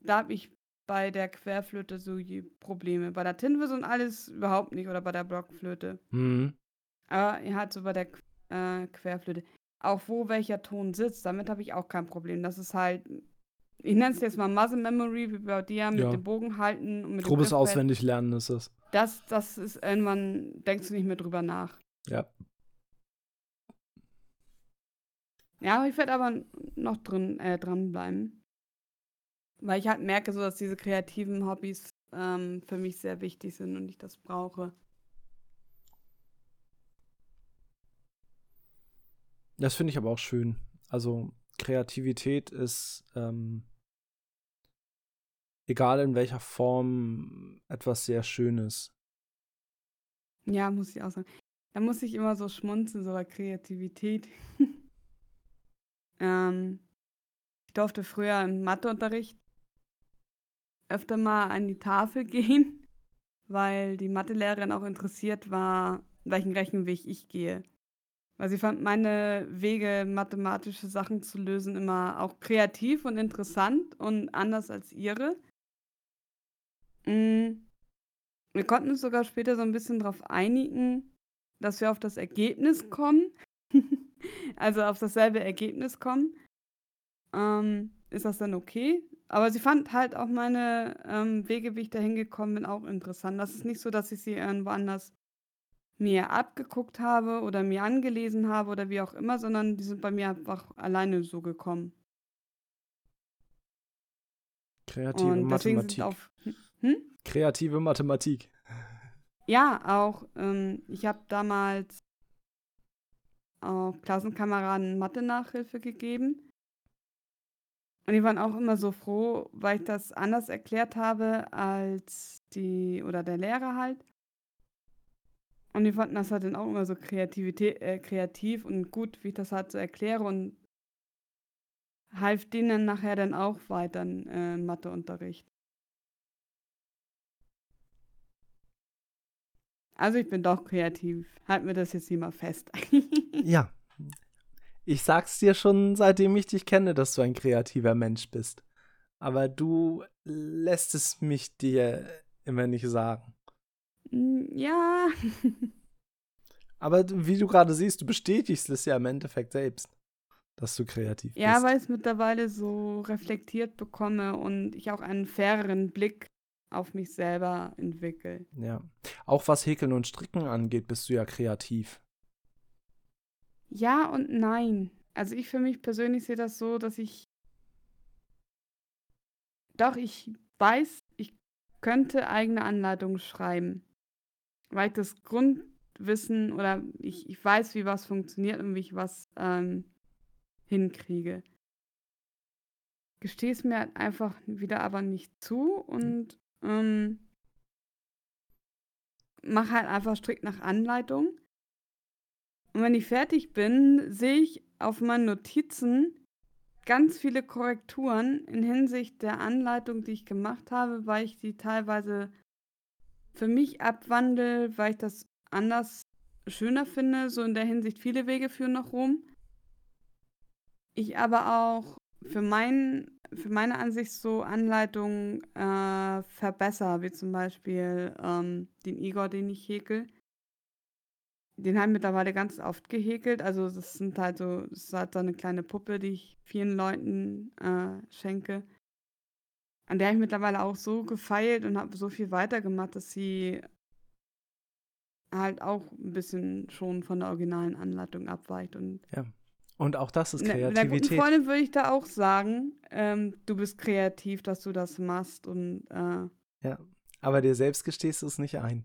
S2: Da habe ich bei der Querflöte so die Probleme. Bei der Tinwisse und alles überhaupt nicht oder bei der Blockflöte.
S1: Mhm.
S2: Aber er hat so bei der äh, Querflöte. Auch wo welcher Ton sitzt, damit habe ich auch kein Problem. Das ist halt, ich nenne es jetzt mal Muscle Memory, wie bei dir, mit
S1: Ja.
S2: dem Bogen halten und mit
S1: Grobes
S2: dem
S1: auswendig lernen ist es.
S2: Das, das ist irgendwann, denkst du nicht mehr drüber nach.
S1: Ja.
S2: Ja, ich werde aber noch drin, äh, dranbleiben. Weil ich halt merke, so dass diese kreativen Hobbys ähm, für mich sehr wichtig sind und ich das brauche.
S1: Das finde ich aber auch schön. Also Kreativität ist, ähm, egal in welcher Form, etwas sehr Schönes.
S2: Ja, muss ich auch sagen. Da muss ich immer so schmunzeln, so bei Kreativität. ähm, ich durfte früher im Matheunterricht öfter mal an die Tafel gehen, weil die Mathelehrerin auch interessiert war, welchen Rechenweg ich gehe. Weil sie fand meine Wege, mathematische Sachen zu lösen, immer auch kreativ und interessant und anders als ihre. Mm. Wir konnten uns sogar später so ein bisschen darauf einigen, dass wir auf das Ergebnis kommen. also auf dasselbe Ergebnis kommen. Ähm, ist das dann okay? Aber sie fand halt auch meine ähm, Wege, wie ich da hingekommen bin, auch interessant. Das ist nicht so, dass ich sie irgendwo anders mir abgeguckt habe oder mir angelesen habe oder wie auch immer, sondern die sind bei mir einfach alleine so gekommen.
S1: Kreative
S2: Und deswegen sind
S1: Mathematik.
S2: Hm?
S1: Kreative Mathematik.
S2: Ja, auch. Ähm, ich habe damals auch Klassenkameraden Mathe-Nachhilfe gegeben. Und die waren auch immer so froh, weil ich das anders erklärt habe als die oder der Lehrer halt. Und die fanden das halt dann auch immer so Kreativität, äh, kreativ und gut, wie ich das halt so erkläre und half denen nachher dann auch weiter im äh, Matheunterricht. Also ich bin doch kreativ. Halt mir das jetzt hier mal fest.
S1: Ja. Ich sag's dir schon, seitdem ich dich kenne, dass du ein kreativer Mensch bist. Aber du lässt es mich dir immer nicht sagen.
S2: Mm, ja.
S1: Aber wie du gerade siehst, du bestätigst es ja im Endeffekt selbst, dass du kreativ
S2: Ja,
S1: bist.
S2: weil ich es mittlerweile so reflektiert bekomme und ich auch einen faireren Blick auf mich selber entwickle.
S1: Ja. Auch was Häkeln und Stricken angeht, bist du ja kreativ.
S2: Ja und nein. Also ich für mich persönlich sehe das so, dass ich doch, ich weiß, ich könnte eigene Anleitungen schreiben. Weil ich das Grundwissen oder ich, ich weiß, wie was funktioniert und wie ich was ähm, hinkriege. Gestehe es mir halt einfach wieder aber nicht zu und ähm, mache halt einfach strikt nach Anleitung. Und wenn ich fertig bin, sehe ich auf meinen Notizen ganz viele Korrekturen in Hinsicht der Anleitung, die ich gemacht habe, weil ich die teilweise für mich abwandle, weil ich das anders schöner finde. So in der Hinsicht, viele Wege führen nach Rom. Ich aber auch für, mein, für meine Ansicht so Anleitungen äh, verbessere, wie zum Beispiel ähm, den Igor, den ich häkel. Den haben mittlerweile ganz oft gehäkelt. Also das sind halt so, das ist halt so eine kleine Puppe, die ich vielen Leuten äh, schenke. An der habe ich mittlerweile auch so gefeilt und habe so viel weitergemacht, dass sie halt auch ein bisschen schon von der originalen Anleitung abweicht. Und
S1: Und auch das ist
S2: Ne- Einer guten
S1: Kreativität.
S2: Freundin würde ich da auch sagen, ähm, du bist kreativ, dass du das machst und äh,
S1: Ja. Aber dir selbst gestehst du es nicht ein.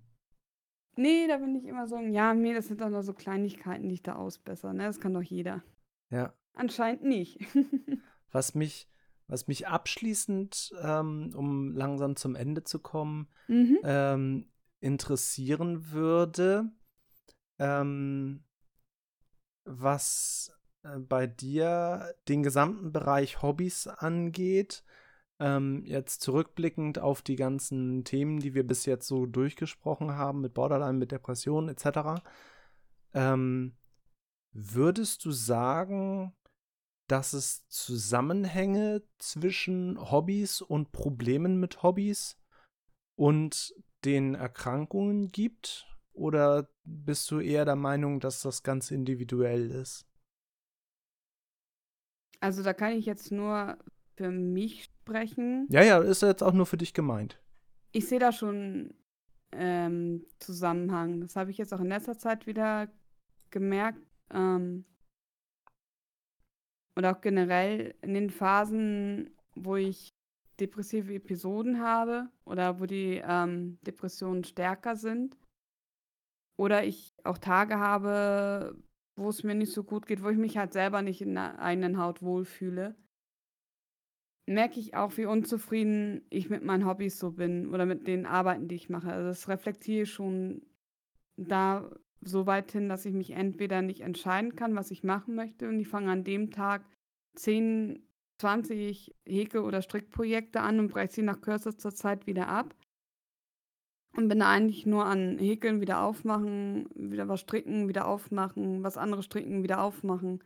S2: nee, da bin ich immer so, ja, nee, das sind doch nur so Kleinigkeiten, die ich da ausbessere, ne? Das kann doch jeder.
S1: Ja.
S2: Anscheinend nicht.
S1: Was mich, was mich abschließend, ähm, um langsam zum Ende zu kommen,
S2: mhm.
S1: ähm, interessieren würde, ähm, was bei dir den gesamten Bereich Hobbys angeht. Ähm, jetzt zurückblickend auf die ganzen Themen, die wir bis jetzt so durchgesprochen haben, mit Borderline, mit Depressionen etc. Ähm, würdest du sagen, dass es Zusammenhänge zwischen Hobbys und Problemen mit Hobbys und den Erkrankungen gibt? Oder bist du eher der Meinung, dass das ganz individuell ist?
S2: Also da kann ich jetzt nur für mich sprechen.
S1: Ja, ja, ist jetzt auch nur für dich gemeint.
S2: Ich sehe da schon ähm, Zusammenhang. Das habe ich jetzt auch in letzter Zeit wieder gemerkt. Ähm, oder auch generell in den Phasen, wo ich depressive Episoden habe oder wo die ähm, Depressionen stärker sind. Oder ich auch Tage habe, wo es mir nicht so gut geht, wo ich mich halt selber nicht in der eigenen Haut wohlfühle, merke ich auch, wie unzufrieden ich mit meinen Hobbys so bin oder mit den Arbeiten, die ich mache. Also das reflektiere ich schon da so weit hin, dass ich mich entweder nicht entscheiden kann, was ich machen möchte und ich fange an dem Tag 10, 20 Häkel- oder Strickprojekte an und breche sie nach kürzester Zeit wieder ab und bin eigentlich nur an Häkeln wieder aufmachen, wieder was stricken, wieder aufmachen, was anderes stricken, wieder aufmachen.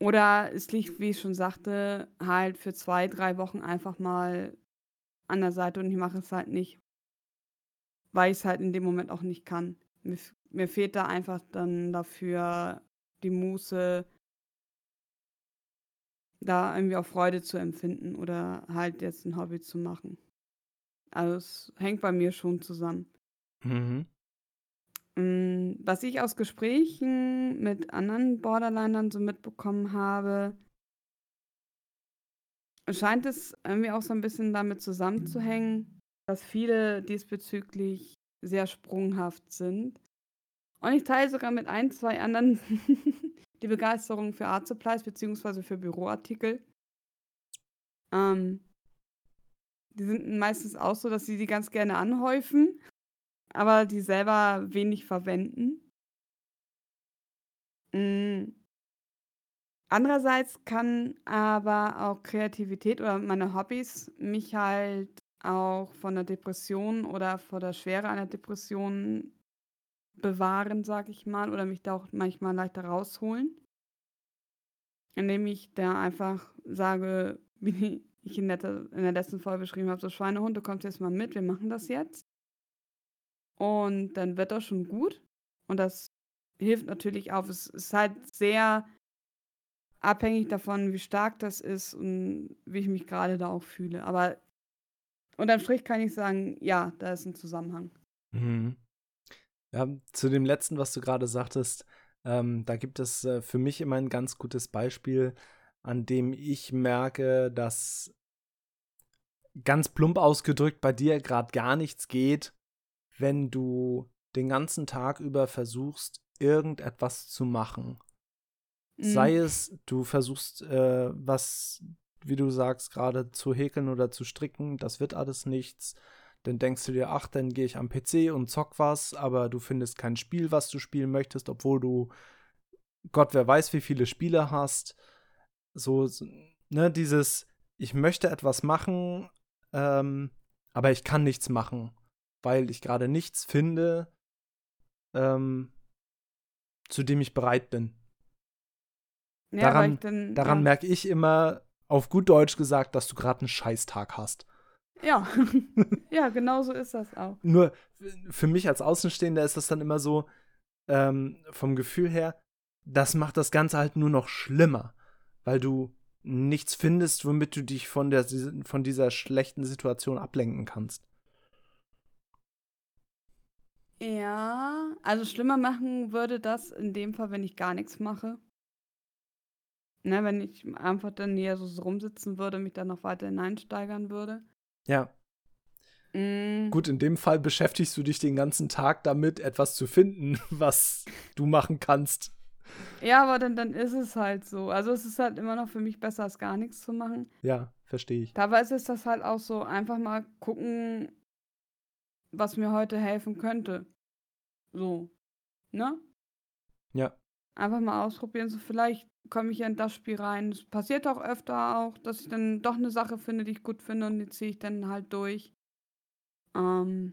S2: Oder es liegt, wie ich schon sagte, halt für zwei, drei Wochen einfach mal an der Seite und ich mache es halt nicht, weil ich es halt in dem Moment auch nicht kann. Mir, mir fehlt da einfach dann dafür die Muße, da irgendwie auch Freude zu empfinden oder halt jetzt ein Hobby zu machen. Also es hängt bei mir schon zusammen. Mhm. Hm, was ich aus Gesprächen mit anderen Borderlinern so mitbekommen habe, scheint es irgendwie auch so ein bisschen damit zusammenzuhängen, dass viele diesbezüglich sehr sprunghaft sind. Und ich teile sogar mit ein, zwei anderen die Begeisterung für Art Supplies beziehungsweise für Büroartikel. Ähm, die sind meistens auch so, dass sie die ganz gerne anhäufen, aber die selber wenig verwenden. Mhm. Andererseits kann aber auch Kreativität oder meine Hobbys mich halt auch von der Depression oder vor der Schwere einer Depression bewahren, sag ich mal, oder mich da auch manchmal leichter rausholen. Indem ich da einfach sage, wie ich in der, in der letzten Folge beschrieben habe, so Schweinehund, du kommst jetzt mal mit, wir machen das jetzt. Und dann wird das schon gut. Und das hilft natürlich auch. Es ist halt sehr abhängig davon, wie stark das ist und wie ich mich gerade da auch fühle. Aber unterm Strich kann ich sagen, ja, da ist ein Zusammenhang.
S1: Mhm. Ja, zu dem letzten, was du gerade sagtest, ähm, da gibt es äh, für mich immer ein ganz gutes Beispiel, an dem ich merke, dass ganz plump ausgedrückt bei dir gerade gar nichts geht, wenn du den ganzen Tag über versuchst, irgendetwas zu machen. Mhm. Sei es, du versuchst äh, was, wie du sagst, gerade zu häkeln oder zu stricken, das wird alles nichts. Dann denkst du dir, ach, dann gehe ich am PC und zock was, aber du findest kein Spiel, was du spielen möchtest, obwohl du Gott, wer weiß, wie viele Spiele hast. So, ne, dieses, ich möchte etwas machen, ähm, aber ich kann nichts machen, weil ich gerade nichts finde, ähm, zu dem ich bereit bin. Ja, daran dann, daran ja. merke ich immer, auf gut Deutsch gesagt, dass du gerade einen Scheißtag hast.
S2: Ja, ja, genau so ist das auch.
S1: Nur für mich als Außenstehender ist das dann immer so, ähm, vom Gefühl her, das macht das Ganze halt nur noch schlimmer, weil du nichts findest, womit du dich von, der, von dieser schlechten Situation ablenken kannst.
S2: Ja, also schlimmer machen würde das in dem Fall, wenn ich gar nichts mache. Ne, wenn ich einfach dann hier so rumsitzen würde, mich dann noch weiter hineinsteigern würde.
S1: Ja. Mm. Gut, in dem Fall beschäftigst du dich den ganzen Tag damit, etwas zu finden, was du machen kannst.
S2: Ja, aber dann, dann ist es halt so. Also es ist halt immer noch für mich besser, als gar nichts zu machen.
S1: Ja, verstehe ich.
S2: Teilweise ist das halt auch so, einfach mal gucken, was mir heute helfen könnte. So. Ne?
S1: Ja.
S2: Einfach mal ausprobieren. So, vielleicht komme ich ja in das Spiel rein. Es passiert auch öfter auch, dass ich dann doch eine Sache finde, die ich gut finde und die ziehe ich dann halt durch. Ähm,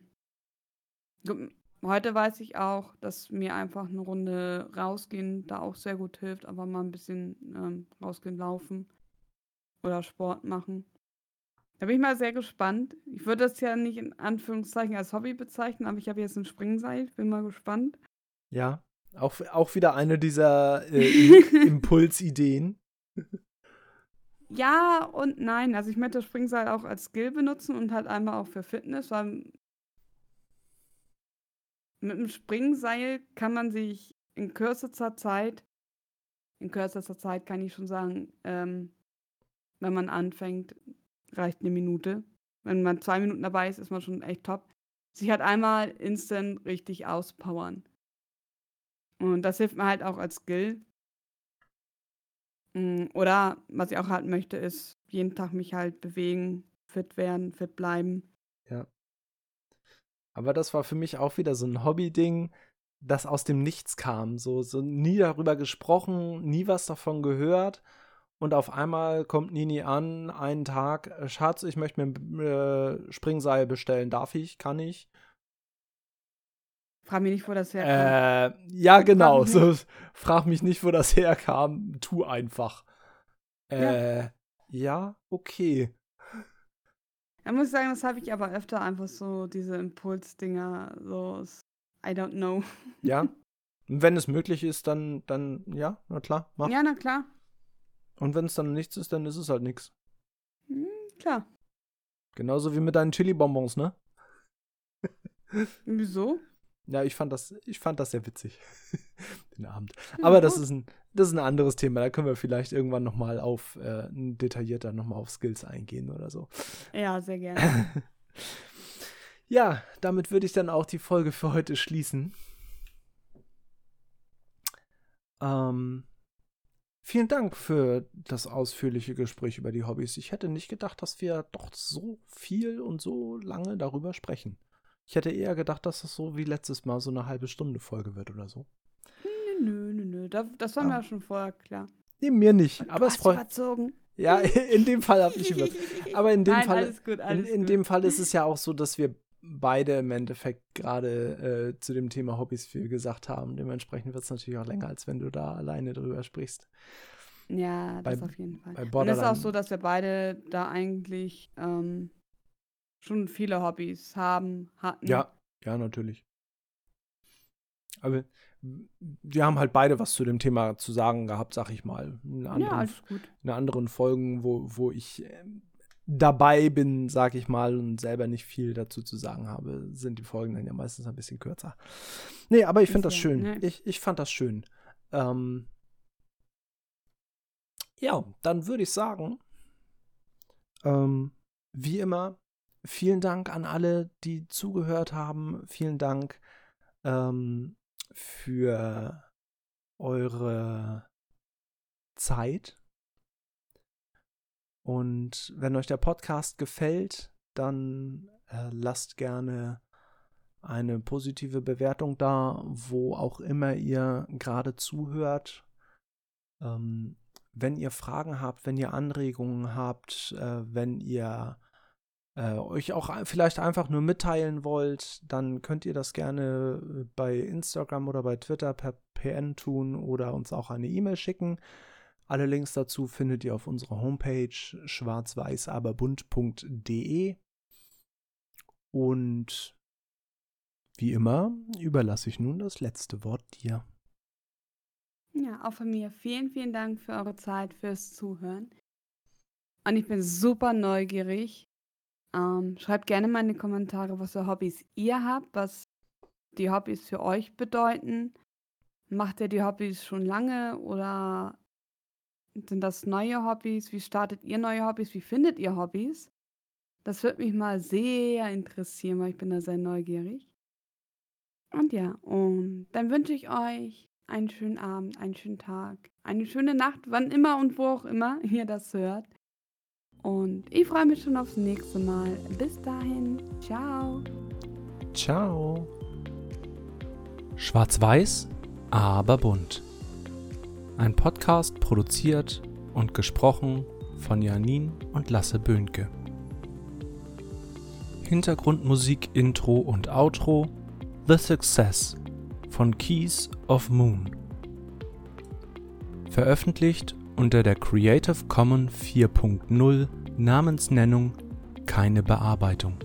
S2: heute weiß ich auch, dass mir einfach eine Runde rausgehen da auch sehr gut hilft, aber mal ein bisschen ähm, rausgehen, laufen oder Sport machen. Da bin ich mal sehr gespannt. Ich würde das ja nicht in Anführungszeichen als Hobby bezeichnen, aber ich habe jetzt ein Springseil. Bin mal gespannt.
S1: Ja, auch, auch wieder eine dieser äh, Impulsideen.
S2: Ja und nein. Also ich möchte das Springseil auch als Skill benutzen und halt einmal auch für Fitness, weil mit dem Springseil kann man sich in kürzester Zeit, in kürzester Zeit kann ich schon sagen, ähm, wenn man anfängt, reicht eine Minute. Wenn man zwei Minuten dabei ist, ist man schon echt top. Sich halt einmal instant richtig auspowern. Und das hilft mir halt auch als Skill. Mm, oder was ich auch halt möchte, ist jeden Tag mich halt bewegen, fit werden, fit bleiben.
S1: Ja. Aber das war für mich auch wieder so ein Hobby-Ding, das aus dem Nichts kam. So, so nie darüber gesprochen, nie was davon gehört. Und auf einmal kommt Nini an, einen Tag, äh, Schatz, ich möchte mir ein äh, Springseil bestellen. Darf ich? Kann ich?
S2: Frag mich nicht, wo das herkam.
S1: Äh, ja, genau. Frag mich, so, frag mich nicht, wo das herkam. Tu einfach. Äh, ja, ja okay.
S2: Da muss ich sagen, das habe ich aber öfter einfach so, diese Impulsdinger, so, I don't know.
S1: Ja. Und wenn es möglich ist, dann, dann, ja, na klar,
S2: mach. Ja, na klar.
S1: Und wenn es dann nichts ist, dann ist es halt nichts.
S2: Hm, klar.
S1: Genauso wie mit deinen Chili-Bonbons, ne?
S2: Wieso?
S1: Ja, ich fand das, ich fand das sehr witzig, den Abend. Aber das ist ein, das ist ein anderes Thema. Da können wir vielleicht irgendwann noch mal auf äh, detaillierter noch mal auf Skills eingehen oder so.
S2: Ja, sehr gerne.
S1: ja, damit würde ich dann auch die Folge für heute schließen. Ähm, vielen Dank für das ausführliche Gespräch über die Hobbys. Ich hätte nicht gedacht, dass wir doch so viel und so lange darüber sprechen. Ich hätte eher gedacht, dass das so wie letztes Mal so eine halbe Stunde Folge wird oder so.
S2: Nö, nö, nö, nö. Das war mir ja schon vorher klar.
S1: Nee, mir nicht. Und aber es freut. Überzogen. Ja, in dem Fall habe ich überzogen. Aber in dem
S2: Nein,
S1: Fall.
S2: Alles gut, alles
S1: in, in dem Fall ist es ja auch so, dass wir beide im Endeffekt gerade äh, zu dem Thema Hobbys viel gesagt haben. Dementsprechend wird es natürlich auch länger, als wenn du da alleine drüber sprichst.
S2: Ja, das bei, auf jeden Fall. Und es ist auch so, dass wir beide da eigentlich ähm, schon viele Hobbys haben, hatten.
S1: Ja, ja, natürlich. Aber wir haben halt beide was zu dem Thema zu sagen gehabt, sag ich mal. In anderen, ja. In anderen Folgen, wo, wo ich ähm, dabei bin, sag ich mal, und selber nicht viel dazu zu sagen habe, sind die Folgen dann ja meistens ein bisschen kürzer. Nee, aber ich finde das schön. Ne? Ich, ich fand das schön. Ähm, ja, dann würde ich sagen, ähm, wie immer, vielen Dank an alle, die zugehört haben. Vielen Dank ähm, für eure Zeit. Und wenn euch der Podcast gefällt, dann äh, lasst gerne eine positive Bewertung da, wo auch immer ihr gerade zuhört. Ähm, wenn ihr Fragen habt, wenn ihr Anregungen habt, äh, wenn ihr äh, euch auch vielleicht einfach nur mitteilen wollt, dann könnt ihr das gerne äh, bei Instagram oder bei Twitter per PN tun oder uns auch eine E-Mail schicken. Alle Links dazu findet ihr auf unserer Homepage schwarz-weiß-aber-bunt.de. Und wie immer überlasse ich nun das letzte Wort dir.
S2: Ja, auch von mir vielen, vielen Dank für eure Zeit, fürs Zuhören. Und ich bin super neugierig, ähm, schreibt gerne mal in die Kommentare, was für Hobbys ihr habt, was die Hobbys für euch bedeuten. Macht ihr die Hobbys schon lange oder sind das neue Hobbys? Wie startet ihr neue Hobbys? Wie findet ihr Hobbys? Das würde mich mal sehr interessieren, weil ich bin da sehr neugierig. Und ja, und dann wünsche ich euch einen schönen Abend, einen schönen Tag, eine schöne Nacht, wann immer und wo auch immer ihr das hört. Und ich freue mich schon aufs nächste Mal. Bis dahin. Ciao.
S1: Ciao. Schwarz-Weiß, aber bunt. Ein Podcast produziert und gesprochen von Janin und Lasse Böhnke. Hintergrundmusik, Intro und Outro The Success von Keys of Moon. Veröffentlicht unter der Creative Commons 4.0 Namensnennung keine Bearbeitung